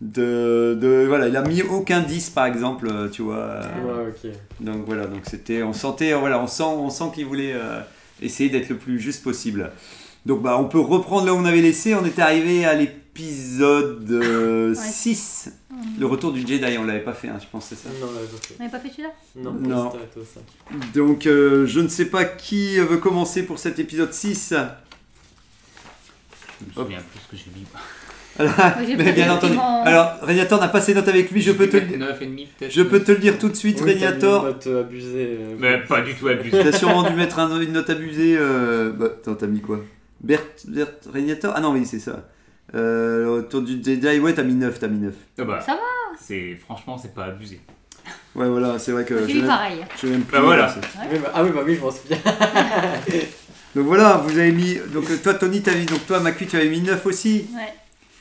De, de- voilà, il a mis aucun 10 par exemple, euh, tu vois. euh, Ouais, donc voilà, donc c'était, on sentait, voilà, on sent, on sent qu'il voulait euh, essayer d'être le plus juste possible. Donc bah, on peut reprendre là où on avait laissé. On était arrivé à l'épisode euh, 6, le retour du Jedi. On l'avait pas fait, hein, je pense c'est ça? Non, là, je sais. On n'avait pas fait celui-là? Non, Non. au. Donc euh, je ne sais pas qui veut commencer pour cet épisode 6. Je me souviens plus ce que j'ai mis. Mais bien entendu. Alors Régnator n'a pas ses notes avec lui. Je peux te, le- 9 et demi peut-être. je peux te le dire tout de suite, Oui, Régnator. note euh, abusée. euh, Mais pas du tout abusé. T'as sûrement dû mettre un- une note abusée. Euh... Bah, attends, t'as mis quoi? Bert, Bert Régnator? Ah non, oui, c'est ça. Euh, le retour du Jedi, ouais, t'as mis 9, t'as mis 9. Ah bah, Ça va. C'est franchement c'est pas abusé. Ouais, voilà, c'est vrai que J'ai je pareil. je plus. Bah voilà. c'est- oui, bah- ah oui, bah oui, je m'en souviens. Donc voilà, vous avez mis. Donc toi, Tony, t'as mis. Donc toi, Macu, tu avais mis 9 aussi. Ouais.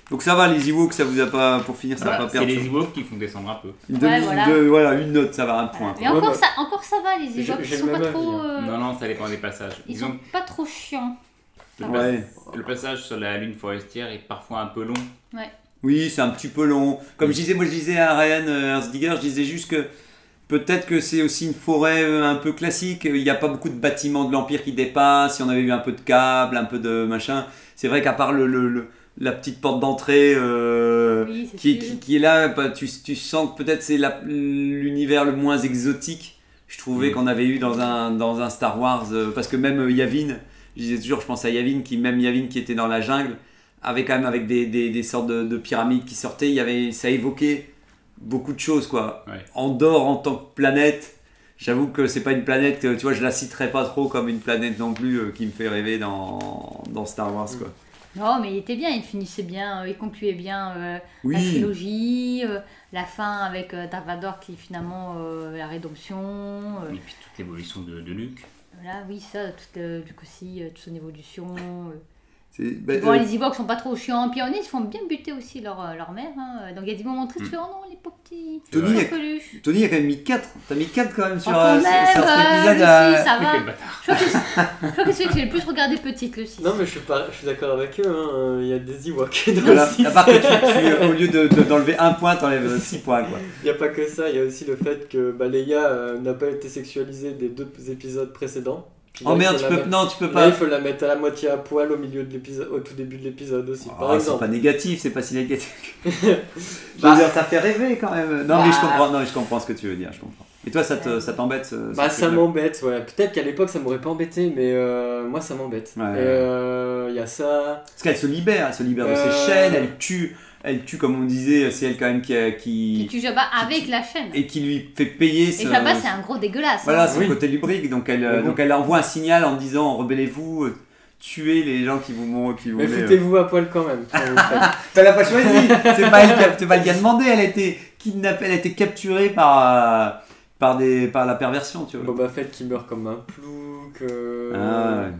Donc ça va, les Ewoks, ça vous a pas. Pour finir, ça Voilà, va pas c'est perdre. les Ewoks qui font descendre un peu. Une Ouais, demi- voilà. de- voilà, une note, ça va, un point. Mais quoi. encore, bah- ça, encore ça va, les Ewoks. Ils sont pas trop. hein. euh, Non, non, ça dépend des passages. Ils sont pas trop chiants. le, Ouais. pas- le passage sur la lune forestière est parfois un peu long. Oui, c'est un petit peu long. Comme je disais, moi je disais à Ryan euh, Herzdiger, je disais juste que peut-être que c'est aussi une forêt euh, un peu classique. Il n'y a pas beaucoup de bâtiments de l'Empire qui dépassent. Si on avait eu un peu de câble, un peu de machin. C'est vrai qu'à part le, le- le- la petite porte d'entrée euh, Oui, qui, qui- qui est là, bah, tu, tu sens que peut-être c'est l'univers le moins exotique. Je trouvais Mm. qu'on avait eu dans un, dans un Star Wars. euh, parce que même euh, Yavin, je disais toujours, je pense à Yavin, qui, même Yavin qui était dans la jungle, avait quand même avec des, des, des sortes de, de pyramides qui sortaient, il y avait, ça évoquait beaucoup de choses. quoi. Ouais. Andorre en tant que planète, j'avoue que c'est pas une planète, que, tu vois, je la citerai pas trop comme une planète non plus euh, qui me fait rêver dans, dans Star Wars. quoi. Non, mais il était bien, il finissait bien, euh, il concluait bien euh, la trilogie, euh, la fin avec euh, Dark Vador qui est finalement euh, la rédemption. euh, Et puis toute l'évolution de, de Luke. voilà, oui, ça, tout, euh, Luke aussi, euh, toute son évolution. Euh. bah, Bon, euh, les Ewoks sont pas trop chiants, puis on est, ils se font bien buter aussi leur, euh, leur mère. hein. Donc il y a des moments très Mm. oh non, les pauvres petits. Tony, a- peluches. Tony a quand même mis 4. T'as mis 4 quand même sur, Oh, euh, sur- même, sur cet euh, épisode. à- six, ça va. Je crois que c'est je crois que c'est celui que j'ai le plus regardé petite, le 6. Non, mais je suis, pas, je suis d'accord avec eux, hein. il y a des Ewoks dans Voilà, le à part que tu, tu- au lieu de- de- d'enlever un point, t'enlèves 6 points. Quoi. Il n'y a pas que ça, il y a aussi le fait que bah, Leia euh, n'a pas été sexualisée des deux épisodes précédents. Puis Oh merde, tu peux, mettre- non, tu peux Là, pas. il faut la mettre à la moitié à poil au milieu de l'épisode, au tout début de l'épisode aussi, par Ah, c'est pas négatif, c'est pas si négatif. je Bah. veux dire, ça fait rêver quand même. Non, mais je Bah. comprends, non, je comprends ce que tu veux dire, je comprends. Et toi, ça te- ça t'embête ce- Bah ce ça m'embête, ouais. Peut-être qu'à l'époque ça m'aurait pas embêté, mais euh, moi ça m'embête. Ouais. Euh, Il y a ça. Parce qu'elle se libère, elle se libère de Euh. ses chaînes, elle tue, elle tue comme on disait, c'est elle quand même qui, a- Qui qui tue Jabba avec la chaîne. et qui lui fait payer Et ce, Jabba, c'est un gros dégueulasse. Voilà, hein. son Oui. côté lubrique. Donc elle, bon. donc elle envoie un signal en disant rebellez-vous, euh, tuez les gens qui vous m'ont qui vous Mais euh. foutez-vous à poil quand même. le. Elle l'a pas choisi. C'est pas elle qui a, c'est pas elle qui a demandé. Elle a été kidnappée, elle a été capturée par euh, par des par la perversion, tu vois. Boba Fett qui meurt comme un plouc. euh, Ah, ouais.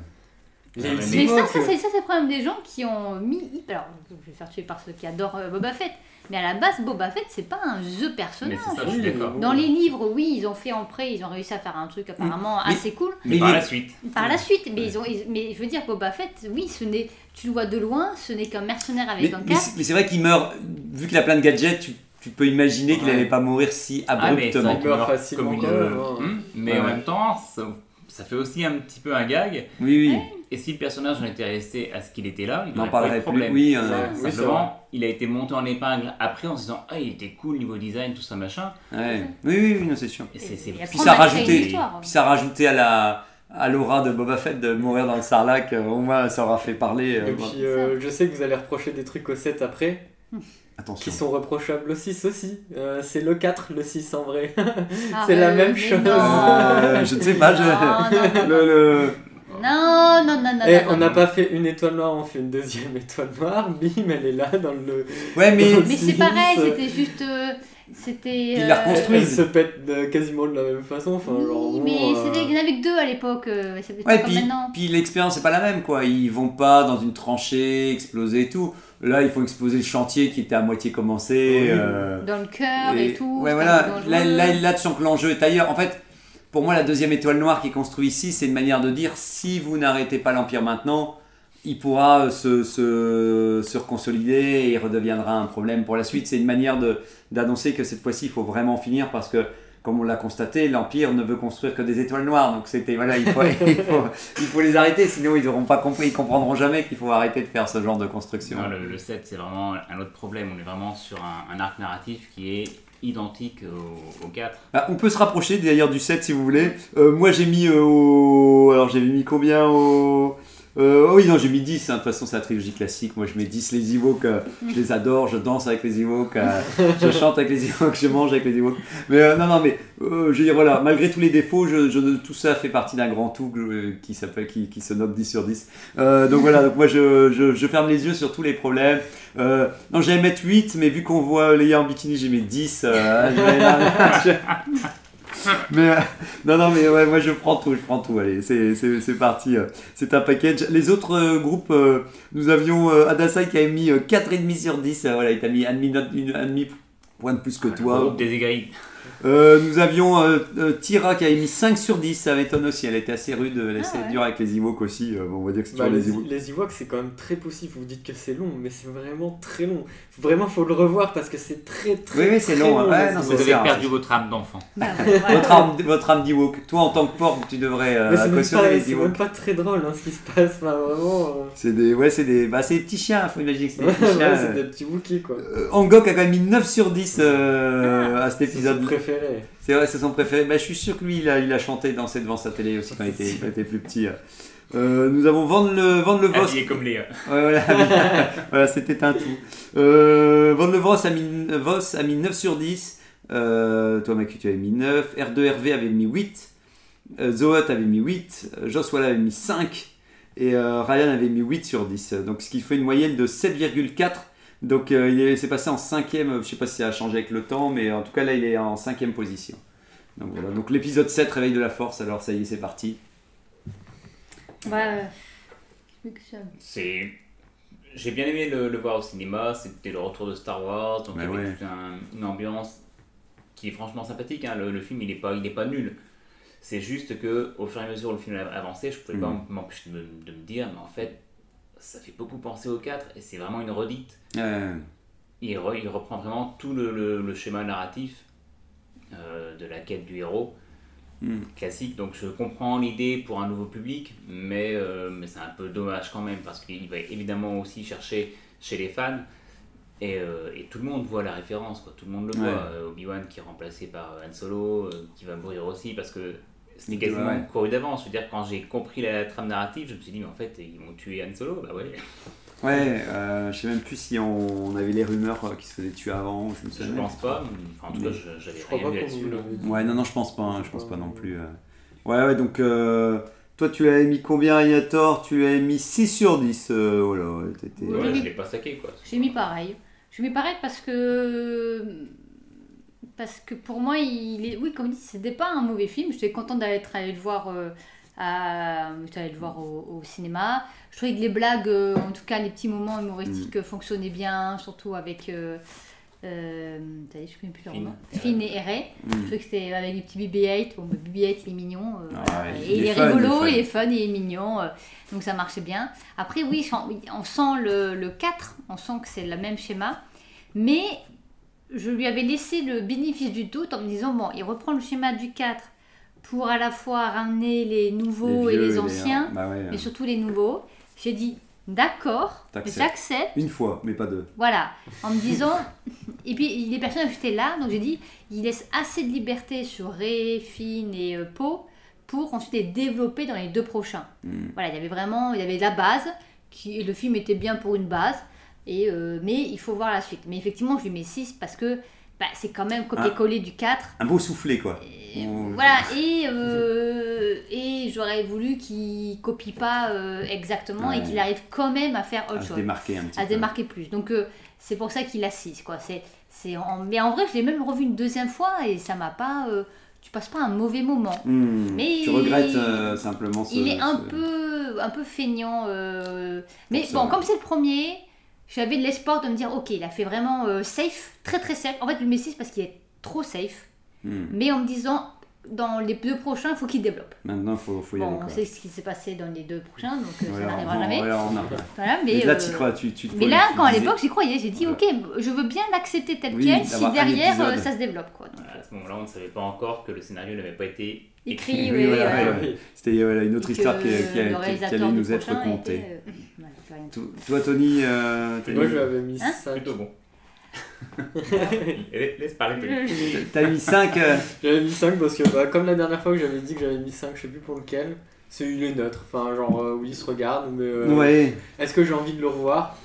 Mais Mais ça, c'est le problème des gens qui ont mis. Alors, je vais faire tuer par ceux qui adorent euh, Boba Fett. Mais à la base, Boba Fett, c'est pas un The Mais personnage. c'est ça, je suis mais Dans les livres, oui, ils ont fait en prêt, ils ont réussi à faire un truc apparemment Mais- assez cool. Mais Mais par la suite. Par la suite, mais, ils ont, ils- mais je veux dire, Boba Fett, oui, ce n'est, tu le vois de loin, ce n'est qu'un mercenaire Mais, avec un mais casque. c'est mais c'est vrai qu'il meurt. Vu qu'il a plein de gadgets, tu, tu peux imaginer qu'il Ouais. allait pas mourir si Ah, mais abruptement. meurt meurt facilement comme une- hein. Hum, Mais Ouais, en même temps, ça, ça fait aussi un petit peu un gag. oui, oui. Et si le personnage en était resté à ce qu'il était là, il On n'aurait pas eu de plus. problème. Oui, euh, Ouais. Oui, Simplement, il a été monté en épingle après en se disant Ah, il était cool niveau design, tout ça machin. ouais. oui, oui, oui, non, c'est sûr. Et c'est c'est- Et après, Puis ça a histoire. puis ça rajoutait à la à l'aura de Boba Fett de mourir dans le Sarlac. euh, Au moins, ça aura fait parler. euh, Et puis euh, je sais que vous allez reprocher des trucs au 7 après, Attention. qui sont reprochables au 6 aussi. Euh, c'est le 4, le 6 en vrai. Ah, c'est la même chose. Euh, je ne sais pas. Je... Non, non, non. Le, le- Non, non, non, non. Et non, Eh, on non. n'a pas fait une étoile noire, on fait une deuxième étoile noire. Bim, elle est là dans le. Ouais, mais Mais c'est pareil, c'était juste. euh, C'était. Puis il la euh, reconstruit. Elle se pète de- quasiment de la même façon. Enfin, genre, Oui, bon, mais euh, c'était- il y en avait que deux à l'époque. euh, Ouais, puis, l'expérience c'est pas la même quoi. Ils vont pas dans une tranchée exploser et tout. Là, il faut exploser le chantier qui était à moitié commencé. Oui. euh, Dans le cœur et, tout. Ouais, voilà. Là, là, là, tu sens que l'enjeu est ailleurs. En fait, pour moi, la deuxième étoile noire qui est construite ici, c'est une manière de dire si vous n'arrêtez pas l'Empire maintenant, il pourra se, se, se reconsolider et il redeviendra un problème pour la suite. C'est une manière d'annoncer que cette fois-ci, il faut vraiment finir parce que. Comme on l'a constaté, l'Empire ne veut construire que des étoiles noires. Donc c'était voilà, il faut, il faut, les arrêter, sinon ils n'auront pas compris, ils comprendront jamais qu'il faut arrêter de faire ce genre de construction. Le, le 7, c'est vraiment un autre problème. On est vraiment sur un arc narratif qui est identique au, au 4. Ah, on peut se rapprocher d'ailleurs du 7 si vous voulez. Euh, moi j'ai mis euh, au. Alors j'ai mis combien au. Euh, oui, non, j'ai mis 10. hein. De toute façon, c'est la trilogie classique. Moi je mets 10. Les Ewoks, euh, je les adore. Je danse avec les Ewoks. euh, je chante avec les Ewoks. Je mange avec les Ewoks. Mais non, non, mais je veux dire, voilà, malgré tous les défauts, tout ça fait partie d'un grand tout qui, s'appelle, qui, se note 10 sur 10. Euh, donc voilà, moi je, ferme les yeux sur tous les problèmes. Non, j'allais mettre 8, mais vu qu'on voit Léa en bikini, j'ai mis 10. euh, mais euh, non, non, mais ouais, moi je prends tout, je prends tout. Allez, c'est, c'est, c'est parti. euh, C'est un package. Les autres euh, groupes, nous avions Adasai qui a mis euh, 4,5 sur 10. euh, voilà, il t'a mis un demi, note- une- un demi point de plus que Le toi. groupe des Egaïdes. Euh, nous avions euh, euh, Tira qui avait mis 5 sur 10. Ça m'étonne aussi. Elle était assez rude, elle était Ah ouais. dure avec les Ewoks aussi. euh, bon, on va dire que c'est Bah, les, Ewoks. les Ewoks, c'est quand même très poussif. Vous dites que c'est long, mais c'est vraiment très long. Vraiment, faut le revoir parce que c'est très très. Oui, oui, c'est long, long, ouais, les non, Vous avez perdu votre âme d'enfant. Bah, ouais, voilà. Votre âme, votre âme d'Ewok. Toi, en tant que porc, tu devrais euh, Mais c'est même, cautionner pas- les c'est même pas très drôle hein, ce qui se passe. Enfin, vraiment. C'est des, ouais, c'est des, bah, c'est des petits chiens. Faut imaginer que c'est des petits chiens. ouais, c'est des petits Wookiees quoi. Angok a quand même mis 9 sur 10 euh, à cet épisode. Préféré. C'est vrai, c'est son préféré. Bah, je suis sûr que lui, il a, il a chanté, dansé devant sa télé aussi quand il était, quand il était plus petit. Euh, nous avons Van le, Van le Vos. Habillé comme Léa. Ouais, voilà, voilà c'était un tout. Euh, Van le Vos a, mis, Vos a mis 9 sur 10. Euh, toi, Macu, tu avais mis 9. R2RV avait mis 8. Euh, Zoot avait mis 8. euh, Joswala avait mis 5. Et euh, Ryan avait mis 8 sur 10. Donc, ce qui fait une moyenne de 7,4. Donc, euh, il est- s'est passé en cinquième. Je sais pas si ça a changé avec le temps, mais en tout cas, là, il est en cinquième position. Donc, voilà. Donc, l'épisode 7, Réveil de la Force. Alors, ça y est, c'est parti. Bah, que ça- C'est. J'ai bien aimé le, le voir au cinéma, c'était le retour de Star Wars, donc Ouais, il y avait ouais. toute un- une ambiance qui est franchement sympathique. hein. Le, le film il n'est pas, il est pas nul. C'est juste que au fur et à mesure où le film avançait, je pouvais pas Mhm. m'empêcher de, me- de me dire, mais en fait, ça fait beaucoup penser au 4 et c'est vraiment une redite. Euh, Il, re- il reprend vraiment tout le, le- le schéma narratif euh, de la quête du héros Hmm. classique. Donc je comprends l'idée pour un nouveau public, mais, euh, mais c'est un peu dommage quand même parce qu'il va évidemment aussi chercher chez les fans. Et, euh, et tout le monde voit la référence, quoi. tout le monde le voit. Obi-Wan qui est remplacé par Han Solo, qui va mourir aussi parce que c'était quasiment ouais. couru d'avance. Je veux dire, quand j'ai compris la trame narrative, je me suis dit, mais en fait, ils vont tuer Han Solo. Bah ouais, Ouais, euh, je sais même plus si on, on avait les rumeurs euh, qui se faisaient tuer avant, je me souviens je même. pense pas. Enfin, en tout cas, j'avais rien vu là-dessus. là. Ouais, non, non, je pense pas, hein, je pense pas non plus. euh. Ouais, ouais, donc euh, toi tu avais mis combien Régnator Tu avais mis 6 sur 10. euh, voilà, ouais, t'étais- Ouais. Ouais, j'ai je l'ai pas saqué quoi. J'ai mis pareil. J'ai mis pareil parce que. Parce que pour moi, il est. Oui, comme dit, c'était pas un mauvais film. J'étais contente d'être allée le voir. euh, à... Allée le voir au, au cinéma. Je trouvais que les blagues, euh, en tout cas les petits moments humoristiques, Mm. fonctionnaient bien, surtout avec. Euh, euh, je ne connais plus leur Finn. nom. Finn et Ray. Mm. Je trouvais que c'était avec les petits BB-8. Bon, bah, BB-8, il est mignon. euh, Ah voilà. ouais, et il est fun, rigolo, il est fun, il est mignon. euh, donc ça marchait bien. Après, oui, on- on sent le, le 4, on sent que c'est le même schéma. Mais je lui avais laissé le bénéfice du doute en me disant bon, il reprend le schéma du 4 pour à la fois ramener les nouveaux vieux et les anciens, bah ouais, mais surtout les nouveaux. J'ai dit d'accord, j'accepte. Une fois, mais pas deux. Voilà, en me disant. Et puis les personnages étaient là, donc j'ai dit il laisse assez de liberté sur Ray, Finn et euh, Poe pour ensuite les développer dans les deux prochains. Mm. Voilà, il y avait vraiment il y avait la base, qui, et le film était bien pour une base, et, euh, mais il faut voir la suite. Mais effectivement, je lui mets 6 parce que bah, c'est quand même copier-coller du 4. Un beau soufflé quoi. Et voilà, et, euh, et j'aurais voulu qu'il copie pas euh, exactement et qu'il arrive quand même à faire À autre se chose démarquer un petit à se démarquer plus. Donc c'est pour ça qu'il a 6 quoi. C'est c'est en- Mais en vrai, je l'ai même revu une deuxième fois et ça m'a pas. Tu passes pas un mauvais moment. Hmm, Mais tu regrettes euh, simplement ce. Il est un ce- peu, un peu feignant. euh, Mais bon, comme c'est le premier, j'avais de l'espoir de me dire, ok, il a fait vraiment euh, safe, très très safe. En fait, le mets 6 parce qu'il est trop safe. Hmm. Mais en me disant, dans les deux prochains, il faut qu'il développe. Maintenant, il faut, faut y Bon, aller. on sait ce qui s'est passé dans les deux prochains, donc euh, Voilà, ça n'arrivera jamais. voilà, on a- Voilà, mais, Mais là, euh, tu crois, tu, tu te mais là, tu quand à l'époque, j'y croyais. J'ai dit, ok, je veux bien l'accepter tel Oui, quel si derrière euh, ça se développe. Quoi. Donc, À ce moment-là, on ne savait pas encore que le scénario n'avait pas été écrit, Oui. C'était voilà, une autre histoire qui, qui- qui- le qui réalisateur allait nous être contée. Toi, Tony, t'as Moi, je lui avais mis Hein 5. plutôt bon. Laisse parler. T'as mis 5 J'avais mis 5 parce que, bah, comme la dernière fois que j'avais dit que j'avais mis 5, je sais plus pour lequel, c'est il est neutre. Enfin, genre, euh, oui, il se regarde, mais euh, Ouais, est-ce que j'ai envie de le revoir?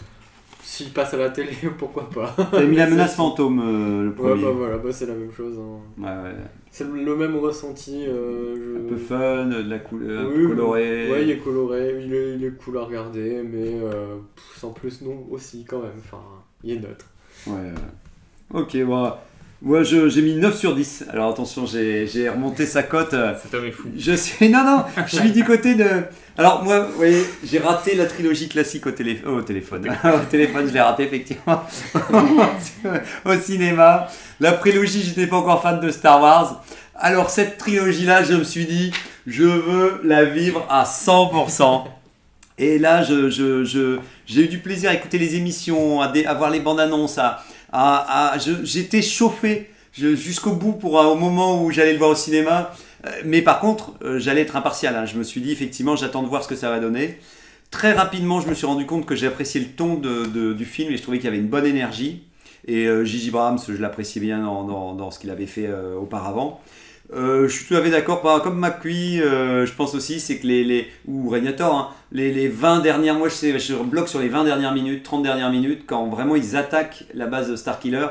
S'il passe à la télé, pourquoi pas? T'as mis la menace fantôme, euh, le Ouais, premier. bah voilà, bah, c'est la même chose. hein. Ouais, ouais. C'est le même ressenti. euh, je- Un peu fun, de la couleur, un Oui, peu coloré. Ouais, il est coloré, il est, il est cool à regarder, mais euh, pff, sans plus, non, aussi quand même. Enfin, il est neutre. Ouais, ouais. Ok, bon. Moi, je- j'ai mis 9 sur 10. Alors attention, j'ai j'ai remonté sa cote. Cet homme est fou. Je suis. Non, non, je suis du côté de. Alors, moi, vous voyez, j'ai raté la trilogie classique au, télé... oh, au téléphone. au téléphone, je l'ai raté, effectivement. au cinéma. La prélogie, j'étais pas encore fan de Star Wars. Alors, cette trilogie-là, je me suis dit, je veux la vivre à 100%. Et là, je, je, je- j'ai eu du plaisir à écouter les émissions, à, voir les bandes annonces. À, à, je- j'étais chauffé je- jusqu'au bout pour euh, au moment où j'allais le voir au cinéma. Euh, Mais par contre, euh, j'allais être impartial. hein. Je me suis dit, effectivement, j'attends de voir ce que ça va donner. Très rapidement, je me suis rendu compte que j'ai apprécié le ton de- du film et je trouvais qu'il y avait une bonne énergie. Et Gigi Brahms, je l'appréciais bien dans, dans- ce qu'il avait fait auparavant. Euh, je suis tout à fait d'accord, comme McQueen, euh, je pense aussi, c'est que les, les ou Regnator, hein, les, les 20 dernières, moi je, sais, je bloque sur les 20 dernières minutes, 30 dernières minutes, quand vraiment ils attaquent la base de Starkiller.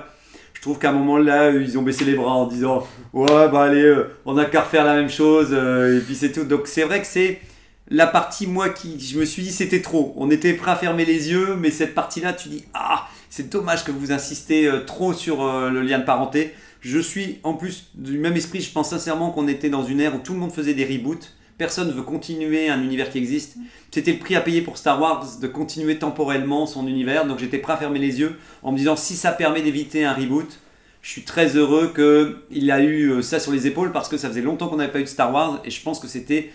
Je trouve qu'à un moment là, ils ont baissé les bras en disant Ouais, bah allez, euh, on a qu'à refaire la même chose, et puis c'est tout. Donc c'est vrai que c'est la partie, moi, qui je me suis dit c'était trop. On était prêt à fermer les yeux, mais cette partie-là, tu dis Ah, c'est dommage que vous insistez trop sur le lien de parenté. Je suis en plus du même esprit, je pense sincèrement qu'on était dans une ère où tout le monde faisait des reboots. Personne ne veut continuer un univers qui existe. C'était le prix à payer pour Star Wars de continuer temporellement son univers. Donc j'étais prêt à fermer les yeux en me disant si ça permet d'éviter un reboot, je suis très heureux qu'il a eu euh, ça sur les épaules parce que ça faisait longtemps qu'on n'avait pas eu de Star Wars et je pense que c'était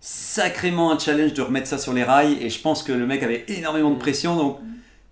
sacrément un challenge de remettre ça sur les rails et je pense que le mec avait énormément de pression donc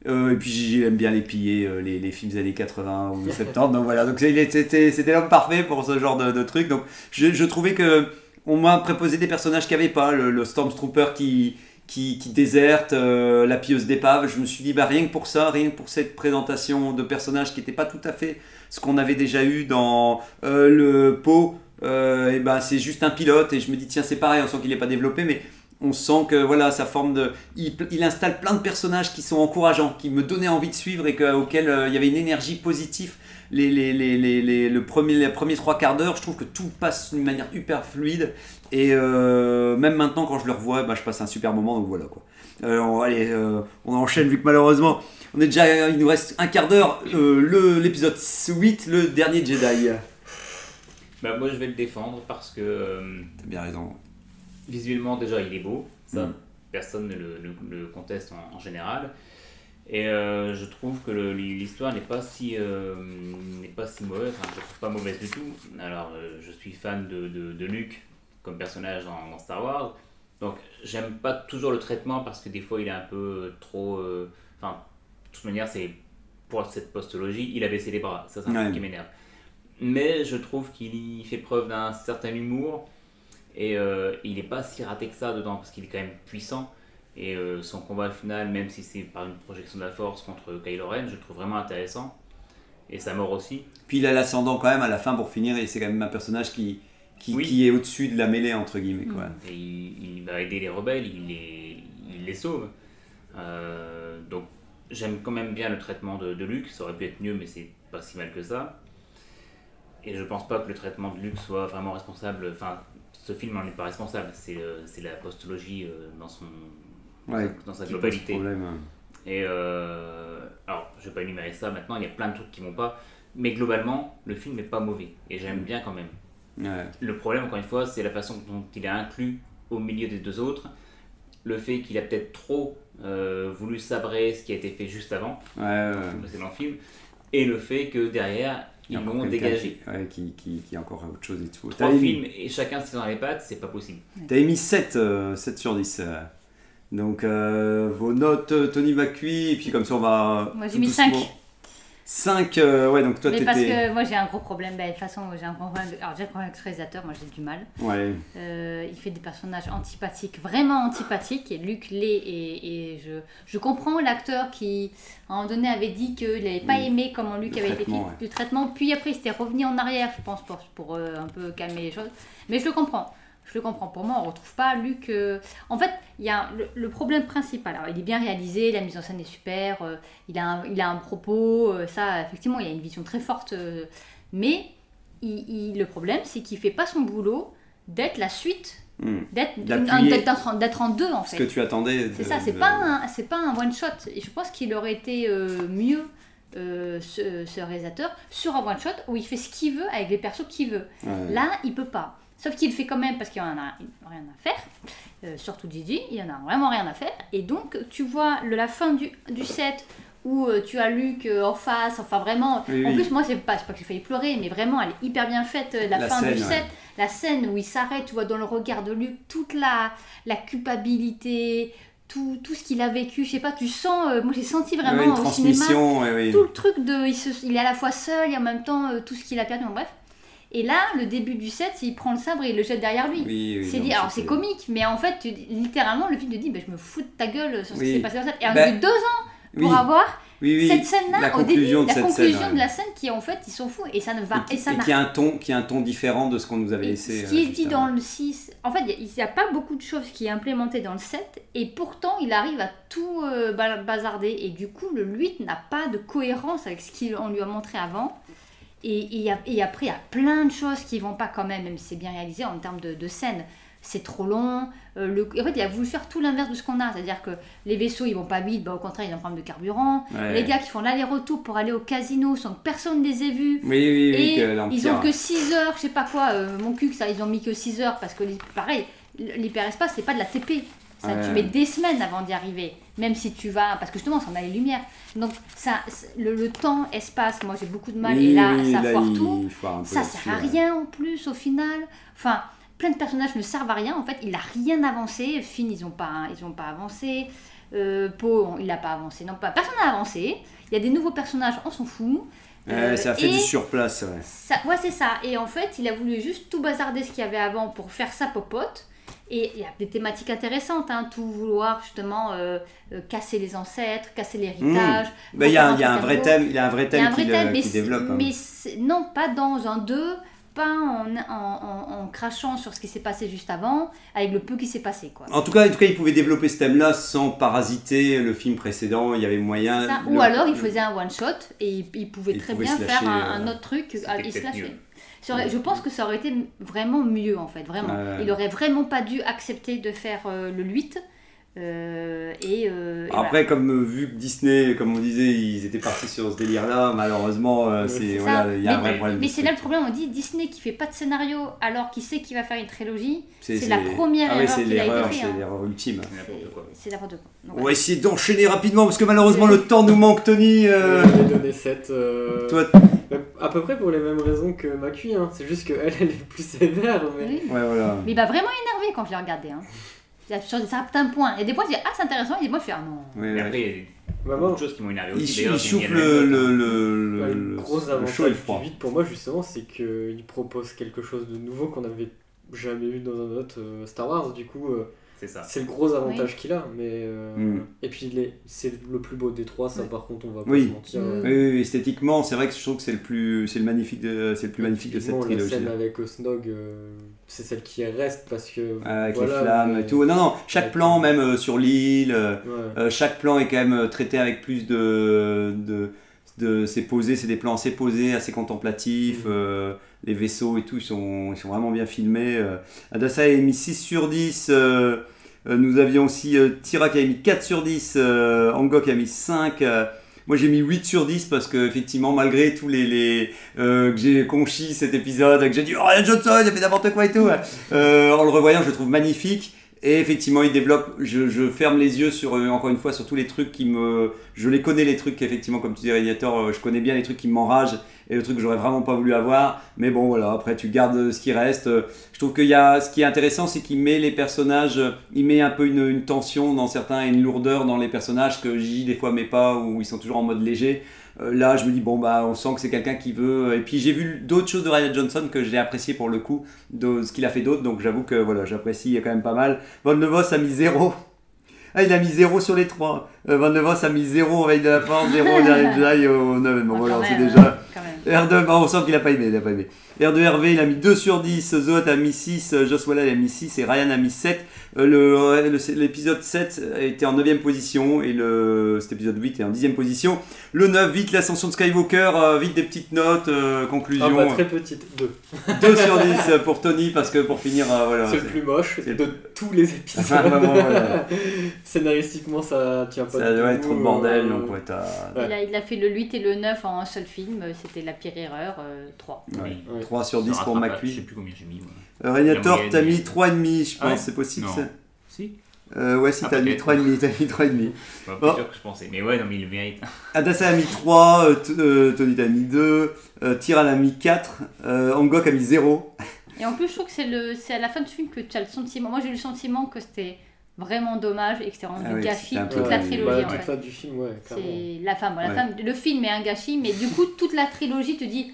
euh, et puis Gigi aime bien les piller euh, les, films des années 80 ou 70 donc voilà donc c'était l'homme parfait pour ce genre de, de truc donc je, trouvais que on m'a préposé des personnages qu'il n'y avait pas le, le Stormtrooper qui qui, qui déserte, euh, la pieuse d'épave. Je me suis dit, bah, rien que pour ça, rien que pour cette présentation de personnages qui n'était pas tout à fait ce qu'on avait déjà eu dans euh, le pot, et ben c'est juste un pilote. Et je me dis, tiens, c'est pareil, on sent qu'il n'est pas développé, mais on sent que voilà, sa forme de. Il, il installe plein de personnages qui sont encourageants, qui me donnaient envie de suivre et que, auxquels euh, il y avait une énergie positive. Les, les, les, les, les- le premier, les premiers trois quarts d'heure, je trouve que tout passe d'une manière hyper fluide. Et euh, même maintenant, quand je le revois, bah, je passe un super moment. Donc voilà quoi. Euh, on, allez, euh, on enchaîne vu que malheureusement, on est déjà, il nous reste un quart d'heure. Le- L'épisode 8, le dernier Jedi. Bah, moi, je vais le défendre parce que T'as bien raison. Visuellement, déjà, il est beau. Ça, Mm. personne ne le, le- le conteste en, en général. Et euh, je trouve que l'histoire n'est pas si euh, n'est pas si mauvaise. Enfin, je trouve pas mauvaise du tout. Alors, euh, je suis fan de, de, de Luke comme personnage dans, dans Star Wars. Donc, j'aime pas toujours le traitement parce que des fois, il est un peu trop. Enfin, de toute manière, c'est pour cette postologie, il a baissé les bras. Ça, c'est un Ouais. truc qui m'énerve. Mais je trouve qu'il y fait preuve d'un certain humour et euh, il n'est pas si raté que ça dedans parce qu'il est quand même puissant. Et euh, son combat final, même si c'est par une projection de la force contre Kylo Ren, je le trouve vraiment intéressant. Et sa mort aussi. Puis il a l'ascendant quand même à la fin pour finir, et c'est quand même un personnage qui, qui, Oui. qui est au-dessus de la mêlée, entre guillemets. Quoi. Et il, il va aider les rebelles, il les, il les sauve. Euh, donc j'aime quand même bien le traitement de, de Luke, ça aurait pu être mieux, mais c'est pas si mal que ça. Et je pense pas que le traitement de Luke soit vraiment responsable. Enfin, ce film n'en est pas responsable, c'est euh, la postologie euh, dans, son, Ouais, dans sa globalité. problème. Et euh, alors, je vais pas énumérer ça maintenant, il y a plein de trucs qui vont pas. Mais globalement, le film n'est pas mauvais. Et j'aime bien quand même. Ouais. Le problème, encore une fois, c'est la façon dont il est inclus au milieu des deux autres. Le fait qu'il a peut-être trop euh, voulu sabrer ce qui a été fait juste avant, Ouais, le film. Et le fait que derrière, ils l'ont dégagé. Qui, ouais, qui, qui, qui a encore autre chose et tout. Trois films mis, et chacun se dans les pattes, c'est pas possible. t'avais mis 7, euh, 7 sur 10. euh. Donc, euh, vos notes, euh, Tony Vacui, et puis comme ça, on va. Moi, j'ai mis doucement- 5. 5, euh, ouais, donc toi, Mais parce que moi j'ai un gros problème, bah, de toute façon j'ai un gros problème, alors j'ai un problème avec ce réalisateur, moi j'ai du mal. Ouais, Euh, il fait des personnages antipathiques, vraiment antipathiques, et Luc l'est, et, et je, je comprends l'acteur qui à un moment donné avait dit qu'il n'avait pas Oui. aimé comment Luc Le avait été fait, le traitement, puis après il s'était revenu en arrière, je pense, pour, pour euh, un peu calmer les choses, mais je le comprends. Je le comprends. Pour moi, on retrouve pas Luc. euh, En fait, il y a le, le problème principal. Alors, il est bien réalisé, la mise en scène est super, euh, il, a un, il a un propos, euh, ça, effectivement, il a une vision très forte. mais il- il- le problème, c'est qu'il fait pas son boulot d'être la suite, Hmm. d'être en- deux, en ce fait. que tu attendais. C'est ça, c'est de- pas un, pas un one shot. Et je pense qu'il aurait été mieux. euh, ce, ce réalisateur sur un one shot où il fait ce qu'il veut avec les persos qu'il veut. Ouais. Là, il peut pas. Sauf qu'il le fait quand même parce qu'il en a rien à faire. Euh, surtout Gigi, il en a vraiment rien à faire. Et donc, tu vois le, la fin du, du set où euh, tu as Luc euh, en face, enfin vraiment. Oui, en oui. plus, moi, c'est pas, pas que j'ai failli pleurer, mais vraiment, elle est hyper bien faite. La, La fin scène, du ouais. set, la scène où il s'arrête, tu vois dans le regard de Luc toute la, la culpabilité, tout, tout ce qu'il a vécu. Je sais pas, tu sens. euh, moi, j'ai senti Ouais, vraiment une au cinéma ouais, tout le truc de il, se- il est à la fois seul et en même temps euh, tout ce qu'il a perdu bon, bref et là le début du set il prend le sabre et il le jette derrière lui. Oui, oui, c'est dit alors c'est comique mais en fait tu- littéralement le film te dit bah, je me fous de ta gueule sur ce Oui. qui s'est passé dans le set. Et on Bah, a eu deux ans pour avoir cette scène là la au début conclusion de la conclusion scène, de la scène qui en fait ils sont fous. Et ça ne va et, et, ça et n'a qui a un ton qui a un ton différent de ce qu'on nous avait et laissé ce qui euh, est juste dit dans le 6, en fait, il n'y a, pas beaucoup de choses qui est implémenté dans le 7, et pourtant il arrive à tout euh, ba- bazarder, et du coup le 8 n'a pas de cohérence avec ce qu'on lui a montré avant. Et, et, après, il y a plein de choses qui vont pas quand même, même si c'est bien réalisé en termes de, de scène. C'est trop long. euh, le, en fait, il a voulu faire tout l'inverse de ce qu'on a. C'est-à-dire que les vaisseaux, ils vont pas vite, bah, au contraire, ils ont un problème de carburant. Ouais. Les gars qui font l'aller-retour pour aller au casino sans que personne les ait vus. Oui, oui, oui, Et ils ont que 6 heures, je sais pas quoi, euh, mon cul, ça, ils ont mis que 6 heures parce que, pareil, l'hyperespace, c'est pas de la TP. Ça, Ouais. Tu mets des semaines avant d'y arriver, même si tu vas. Parce que justement, ça, on a les lumières. Donc, ça, le, le temps, espace, moi j'ai beaucoup de mal. Oui, et là, oui, ça là, foire il tout. foire Ça sert à ouais. rien en plus au final. Enfin, plein de personnages ne servent à rien. En fait, il a rien avancé. Finn, ils ont pas, ils ont pas avancé. Euh, Poe, il n'a pas avancé. Non, pas. Personne n'a avancé. Il y a des nouveaux personnages, on s'en fout. Euh, ça a fait et du surplace, ouais. ça, ouais, c'est ça. Et en fait, il a voulu juste tout bazarder ce qu'il y avait avant pour faire sa popote. Et il y a des thématiques intéressantes, hein, tout vouloir justement euh, euh, casser les ancêtres, casser l'héritage. Il y a, refaire il y a un vrai thème, il y a un vrai thème c'est- développe. hein. mais non, pas dans un 2, pas en, en, en- en crachant sur ce qui s'est passé juste avant, avec le peu qui s'est passé. Quoi. En tout cas, en tout cas, il pouvait développer ce thème-là sans parasiter le film précédent. Il y avait moyen. Le- Ou alors il faisait un one shot et il, il pouvait Il très pouvait bien faire un, un euh, autre truc. il se lâchait. Aurait- je pense que ça aurait été vraiment mieux en fait, vraiment. Il aurait vraiment pas dû accepter de faire euh, le 8. euh, et, euh, et voilà. Après, comme euh, vu que Disney, comme on disait, ils étaient partis sur ce délire-là, malheureusement, euh, c'est voilà, il y a un vrai problème. mais c'est là le problème, on dit Disney qui fait pas de scénario alors qu'il sait qu'il va faire une trilogie, C'est la première ah erreur c'est qu'il a été fait, c'est hein. l'erreur ultime. C'est n'importe quoi. On va essayer d'enchaîner rapidement parce que malheureusement le temps nous manque, Tony. euh, Je vais donner 7. euh, Toi, À peu près pour les mêmes raisons que Macui, hein. c'est juste qu'elle, elle est plus sévère. Mais... Oui. ouais, voilà. Mais il m'a vraiment énervé quand je l'ai regardé. Hein. Il y a Sur certains points. Il a des points, je dis ah c'est intéressant, et des mois je fais ah non. Ouais, Mais ouais. après, il y a Bah, beaucoup moi, de choses qui m'ont énervé Il, aussi. il mis souffle le, le, le, bah, le- le gros le chaud et avantage le froid. du 8 pour moi, justement, c'est qu'il propose quelque chose de nouveau qu'on n'avait jamais eu dans un autre euh, Star Wars. Du coup, euh, C'est ça. c'est le gros avantage qu'il a. Mais, euh, Mm. Et puis, est- c'est le plus beau des trois, ça Ouais. par contre, on va pas Oui. se mentir. Mm. Oui, oui, oui, esthétiquement, c'est vrai que je trouve que c'est le plus, c'est le magnifique de, c'est le plus magnifique de cette trilogie. La scène avec Osnog, euh, c'est celle qui reste parce que. Avec voilà, les flammes mais- et tout. Non, non, chaque Avec- plan, même euh, sur l'île, euh, Ouais. euh, chaque plan est quand même traité avec plus de. de, de c'est posé, c'est des plans assez posés, assez contemplatifs. Euh, les vaisseaux et tout, ils sont, ils sont vraiment bien filmés. Euh. Adassa a mis 6 sur 10. euh, Euh, nous avions aussi euh, Tira qui a mis 4 sur 10, euh, Angok qui a mis 5. euh, moi j'ai mis 8 sur 10 parce que effectivement malgré tous les, euh, que j'ai conchi cet épisode, que j'ai dit oh Johnson il a fait n'importe quoi et tout, euh, en le revoyant je le trouve magnifique. Et effectivement, il développe. Je, ferme les yeux sur euh, encore une fois sur tous les trucs qui me. Je les connais les trucs effectivement comme tu dis Radiator. euh, Je connais bien les trucs qui m'enragent et le truc que j'aurais vraiment pas voulu avoir. Mais bon voilà. Après tu gardes euh, ce qui reste. Euh, Je trouve qu'il y a. Ce qui est intéressant, c'est qu'il met les personnages. euh, Il met un peu une, une tension dans certains et une lourdeur dans les personnages que J des fois met pas où ils sont toujours en mode léger. Euh, là, je me dis bon bah on sent que c'est quelqu'un qui veut. Et puis j'ai vu d'autres choses de Ryan Johnson que j'ai apprécié pour le coup de ce qu'il a fait d'autre. Donc j'avoue que voilà, j'apprécie quand même pas mal. Van de Vos a mis 0. Ah, il a mis 0 sur les 3. Van de Vos a mis 0 au Veille de la Force, 0 au dernier Jedi au 9. Bon, Ah, voilà, c'est déjà. Quand même. R2, bah, on sent qu'il a pas aimé, il a pas aimé. R2 Hervé, il a mis 2 sur 10, Zoot a mis 6, euh, Joss Wallach il a mis 6 et Ryan a mis 7. Euh, le- le- L'épisode 7 était en 9ème position et le, cet épisode 8 est en 10ème position. Le 9, vite l'ascension de Skywalker, euh, vite des petites notes, euh, Ah conclusion. bah très petite, 2. 2 sur 10 pour Tony parce que pour finir, euh, voilà. c'est le plus moche de tous les épisodes. Ah, vraiment, voilà. Scénaristiquement, ça tient pas Ça du doit être trop de bordel, euh, donc ouais. Ouais. Il, a, il a fait le 8 et le 9 en un seul film, c'était la pire erreur, euh, 3. Ouais. Oui. Ouais. 3 sur Ça 10 pour pas, Je sais McQueen. plus combien j'ai mis. moi. Euh, Régnator, t'as mis il- 3,5, je pense, Ah ouais c'est possible Non. ça Si euh, Ouais, si Ah, t'as mis peut-être. 3,5, t'as mis 3,5. Pas Oh. plus sûr que je pensais. Mais ouais, non, mais il le mérite. Adassa a mis 3, euh, euh, Tony t'as mis 2, euh, Tyran a mis 4, euh, Angok a mis 0. Et en plus, je trouve que c'est le- c'est à la fin du film que tu as le sentiment. Moi, j'ai eu le sentiment que c'était vraiment dommage et que c'était vraiment Ah du oui, gâchis toute peu- la Ouais, trilogie Bah, en toute fait. fin du film, ouais, clairement. C'est la bon, la Ouais. fin, le film est un gâchis, mais du coup, toute la trilogie te dit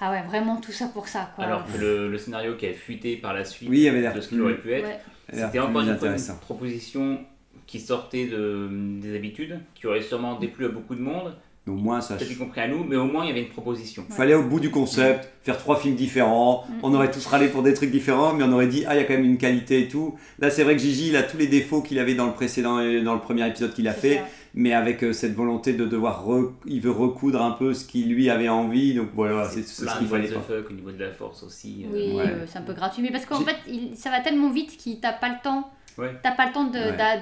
Ah ouais, vraiment tout ça pour ça quoi. Alors que le, le scénario qui a fuité par la suite Oui, il avait de ce qu'il aurait pu être, Ouais. C'était encore une une proposition qui sortait de, des habitudes, qui aurait sûrement déplu à beaucoup de monde, Mais au moins, ça. peut-être compris à nous, mais au moins il y avait une proposition. Fallait au bout du concept, faire trois films différents. Mm. On aurait tous râlé pour des trucs différents, mais on aurait dit ah il y a quand même une qualité et tout. Là c'est vrai que Gigi il a tous les défauts qu'il avait dans le précédent, dans le premier épisode qu'il a fait, ça. mais avec euh, cette volonté de devoir, re- il veut recoudre un peu ce qu'il lui avait envie. Donc voilà, c'est ce de qu'il fallait what pas. the fuck au niveau de la force aussi. euh, Oui, Ouais. euh, c'est un peu gratuit, mais parce qu'en fait, il- ça va tellement vite qu'il t'a pas le temps. Ouais. T'as pas le temps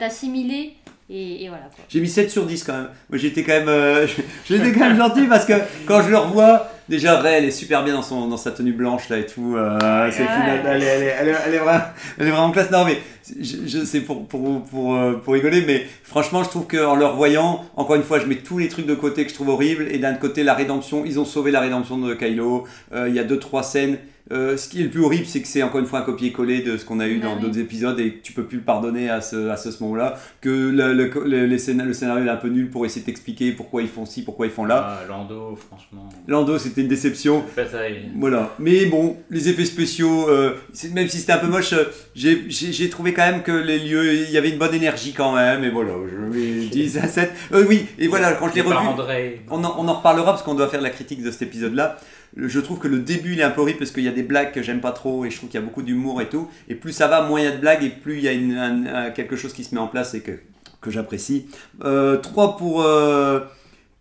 d'assimiler et, et voilà quoi. J'ai mis 7 sur 10 quand même. Moi j'étais quand même, euh, j'étais quand même gentil parce que quand je le revois, déjà Ray elle est super bien dans, son, dans sa tenue blanche là et tout. euh, c'est Ouais. final, elle, est- elle, est- elle, est- elle est vraiment, elle est vraiment classe. Non mais je, je- c'est pour, pour, pour, euh, pour rigoler, mais franchement je trouve qu'en le revoyant, encore une fois je mets tous les trucs de côté que je trouve horribles et d'un côté la rédemption, ils ont sauvé la rédemption de Kylo. Euh, Il y a deux trois scènes. Euh, ce qui est le plus horrible, c'est que c'est encore une fois un copier-coller de ce qu'on a eu Bah dans oui. d'autres épisodes et que tu peux plus le pardonner à ce, à ce, ce moment-là. Que le, le, le- le scénario est un peu nul pour essayer d'expliquer pourquoi ils font ci, pourquoi ils font là. ah, Lando, franchement. Lando, c'était une déception. Pas ça, il- Voilà. Mais bon, les effets spéciaux, euh, même si c'était un peu moche, euh, j'ai- j'ai j'ai trouvé quand même que les lieux, il y avait une bonne énergie quand même. Et voilà, je 10 à 7. Euh, oui, et voilà, quand je l'ai revu. André. On en, on en reparlera parce qu'on doit faire la critique de cet épisode-là. Je trouve que le début il est un peu horrible parce qu'il y a des blagues que j'aime pas trop et je trouve qu'il y a beaucoup d'humour et tout. Et plus ça va, moins il y a de blagues et plus il y a une- un- un- quelque chose qui se met en place et que, que j'apprécie. Euh, 3 pour, euh,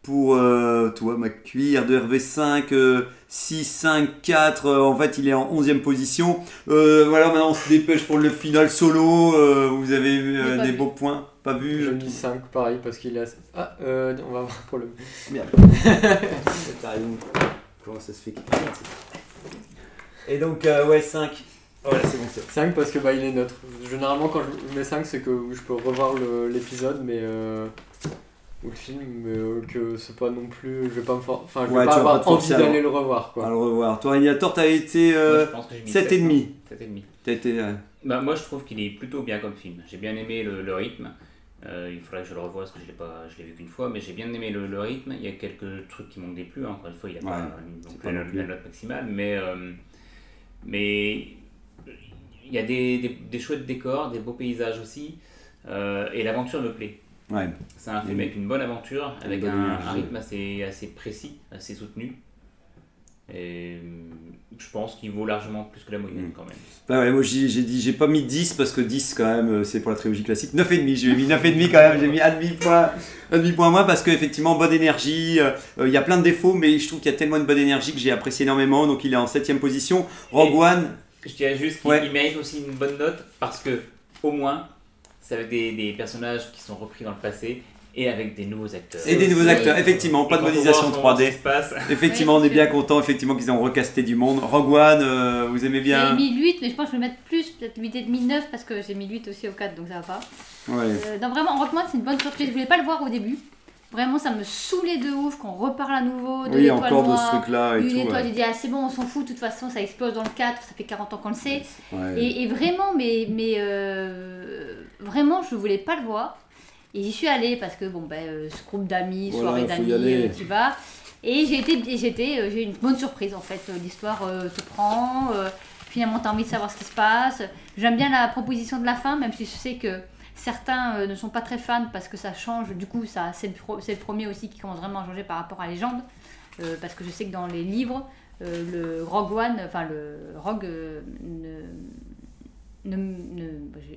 pour euh, toi, McQueen, R2RV5, euh, 6, 5, 4. euh, en fait, il est en 11e position. Euh, voilà, maintenant on se dépêche pour le final solo. euh, vous avez euh, pas des vu. beaux points Pas vu J'ai mis 5 pareil parce qu'il est assez... Ah, euh, on va voir pour le... Merde. Comment ça se fait qu'il Et donc, euh, ouais, 5. Voilà, c'est bon, c'est 5 parce que bah, il est neutre. Généralement quand je mets 5 c'est que je peux revoir le- l'épisode mais... Euh... Ou le film, mais euh, que c'est pas non plus... Je vais pas me for- Enfin, je vais Ouais, pas avoir envie à d'aller le revoir quoi. le revoir. Toi, Régnator, t'as été Moi, euh, je pense que j'ai mis 7 et demi. 7 et demi. T'as été. euh, Bah, moi, je trouve qu'il est plutôt bien comme film. J'ai bien aimé le, le rythme. Euh, il faudrait que je le revoie parce que je l'ai pas, je l'ai vu qu'une fois, mais j'ai bien aimé le, le rythme. Il y a quelques trucs qui m'ont déplu. hein. Encore une fois, il n'y a Ouais, pas, pas la, note maximale, mais euh, mais il y a des, des, des chouettes décors, des beaux paysages aussi, euh, et l'aventure me plaît. Ouais. C'est un film Une- avec une bonne aventure, avec un, rythme assez, assez précis, assez soutenu. Et euh, je pense qu'il vaut largement plus que la moyenne Mm. quand même. Bah ouais, moi j'ai dit, j'ai pas mis 10 parce que 10 quand même, euh, c'est pour la trilogie classique. 9 et demi, j'ai mis 9 et demi quand même, j'ai mis un demi point, un demi point moins parce qu'effectivement, bonne énergie. euh, euh, Il y a plein de défauts, mais je trouve qu'il y a tellement de bonne énergie que j'ai apprécié énormément. Donc il est en 7 position. Rogue Et- One, Je dirais juste qu'il Ouais. mérite aussi une bonne note parce que au moins, c'est avec des, des personnages qui sont repris dans le passé et avec des nouveaux acteurs. Et des nouveaux acteurs, effectivement, pas de modélisation voit en ce moment 3D. ce qui se passe, Effectivement, on est bien content effectivement qu'ils ont recasté du monde. Rogue One, euh, vous aimez J'ai bien mis 8, mais je pense que je vais mettre plus, peut-être 8 et demi, 9, parce que j'ai mis 8 aussi au 4, donc ça va pas. Euh, non, vraiment, Rockman, c'est une bonne surprise. Je voulais pas le voir au début. Vraiment, ça me saulait de ouf qu'on reparle à nouveau de Oui, l'étoile encore de ce truc-là et Une tout. étoile, ouais. j'ai dit, ah, c'est bon, on s'en fout, de toute façon, ça explose dans le 4, ça fait 40 ans qu'on le sait. Ouais. Et, et vraiment, mais, mais euh, vraiment, je voulais pas le voir. Et j'y suis allée parce que, bon, ben, euh, ce groupe d'amis, soirée d'amis, euh, tu vas. Et j'ai été, j'étais, euh, j'ai eu une bonne surprise en fait. L'histoire euh, te prend, euh, finalement, tu as envie de savoir ce qui se passe. J'aime bien la proposition de la fin, même si je sais que certains euh, ne sont pas très fans parce que ça change. Du coup, ça, c'est le, pro- le premier aussi qui commence vraiment à changer par rapport à Légende. Parce que je sais que dans les livres, le Rogue One, enfin le Rogue ne, ne, ne-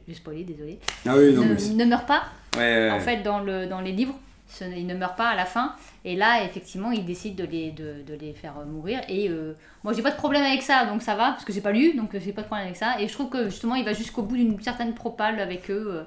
j'ai- spoilé, désolé, Ah oui, non, ne, mais c'est- ne meurt pas ouais, ouais, en fait dans, le, dans les livres. Ce- il ne meurt pas à la fin. Et là, effectivement, il décide de les, de, de les faire mourir. Et euh, moi, j'ai pas de problème avec ça, donc ça va, parce que j'ai pas lu, donc euh, j'ai pas de problème avec ça. Et je trouve que justement, il va jusqu'au bout d'une certaine propale avec eux. euh,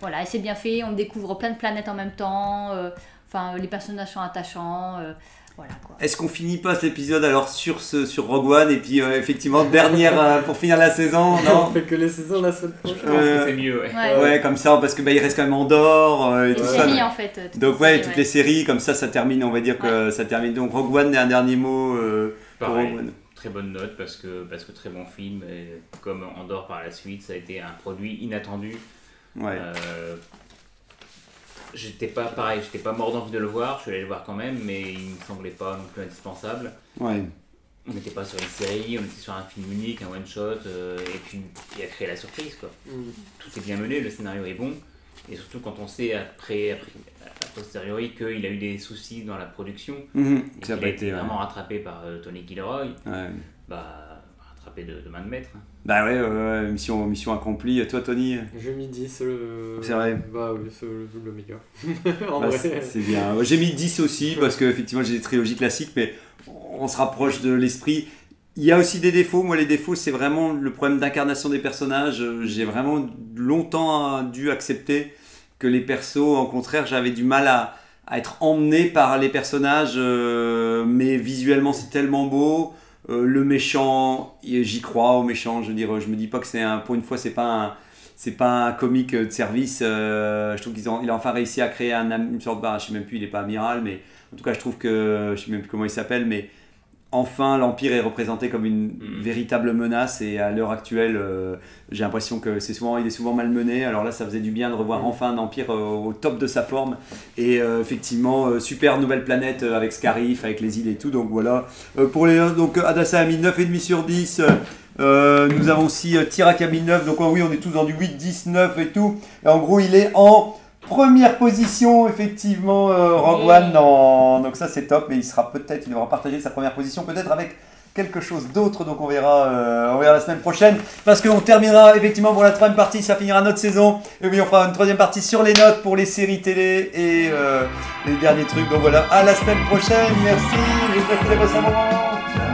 voilà, et c'est bien fait. On découvre plein de planètes en même temps. euh, Enfin, les personnages sont attachants. euh, voilà. Est-ce qu'on finit pas cet épisode alors sur, ce, sur Rogue One et puis euh, effectivement dernière euh, pour finir la saison on Non fait que les saisons la semaine prochaine. je pense Euh, que c'est mieux. ouais. Ouais. Ouais, comme ça, parce que bah, il reste quand même Andorre euh, et Les tout Ouais. ça. séries, en fait. euh, Donc ouais, séries, toutes ouais. les séries, comme ça, ça termine, on va dire que ça termine. Donc Rogue One, un dernier mot euh, pour Rogue One. très bonne note parce que, parce que très bon film. Et comme Andorre par la suite, ça a été un produit inattendu. Ouais. Euh, j'étais pas pareil, j'étais pas mort d'envie de le voir, je suis allé le voir quand même, mais il me semblait pas non plus indispensable. ouais. On n'était pas sur une série, on était sur un film unique, un one shot, euh, et puis il a créé la surprise quoi. Mm. Tout est bien mené, le scénario est bon, et surtout quand on sait après, après a posteriori qu'il a eu des soucis dans la production, et ça a qu'il pas a été. été ouais. vraiment rattrapé par euh, Tony Gilroy, Ouais. bah de, de main de maître. hein. Bah ouais, ouais, ouais, mission, mission accomplie. Toi, Tony? J'ai mis 10. Le... C'est vrai. Bah oui, c'est le, le meilleur. en Bah, vrai. c'est bien. J'ai mis 10 aussi parce que effectivement j'ai des trilogies classiques, mais on se rapproche de l'esprit. Il y a aussi des défauts. Moi, les défauts, c'est vraiment le problème d'incarnation des personnages. Euh, J'ai vraiment longtemps euh, dû accepter que les persos, en contraire, j'avais du mal à, à être emmené par les personnages, euh, mais visuellement, c'est tellement beau. Euh, le méchant, j'y crois au méchant. Je veux dire, je me dis pas que c'est un. Pour une fois, c'est pas un c'est pas un comique de service. euh, je trouve qu'ils ont, il a enfin réussi à créer un, une sorte de, bah, je sais même plus, il est pas amiral, mais en tout cas, je trouve que, je sais même plus comment il s'appelle, mais enfin, l'empire est représenté comme une Mhm. véritable menace. Et à l'heure actuelle, euh, j'ai l'impression que c'est souvent, il est souvent malmené. Alors là, ça faisait du bien de revoir enfin un empire euh, au top de sa forme. Et euh, effectivement, super nouvelle planète avec Scarif, avec les îles et tout. Donc voilà. Pour les, donc Adassa a mis 9,5 sur 10. Euh, nous avons aussi Tira qui a mis 9. Donc oui, on est tous dans du 8, 10, 9 et tout. Et en gros, il est en première position, effectivement, euh, Rogue One. dans- Donc ça, c'est top. Et il sera peut-être, il devra partager sa première position, peut-être avec quelque chose d'autre. Donc on verra, euh, on verra la semaine prochaine. Parce qu'on terminera effectivement pour la troisième partie. Ça finira notre saison. Et oui, on fera une troisième partie sur les notes pour les séries télé et euh, les derniers trucs. Donc voilà, à la semaine prochaine. Merci. J'espère que vous avez passé un bon moment. Ciao.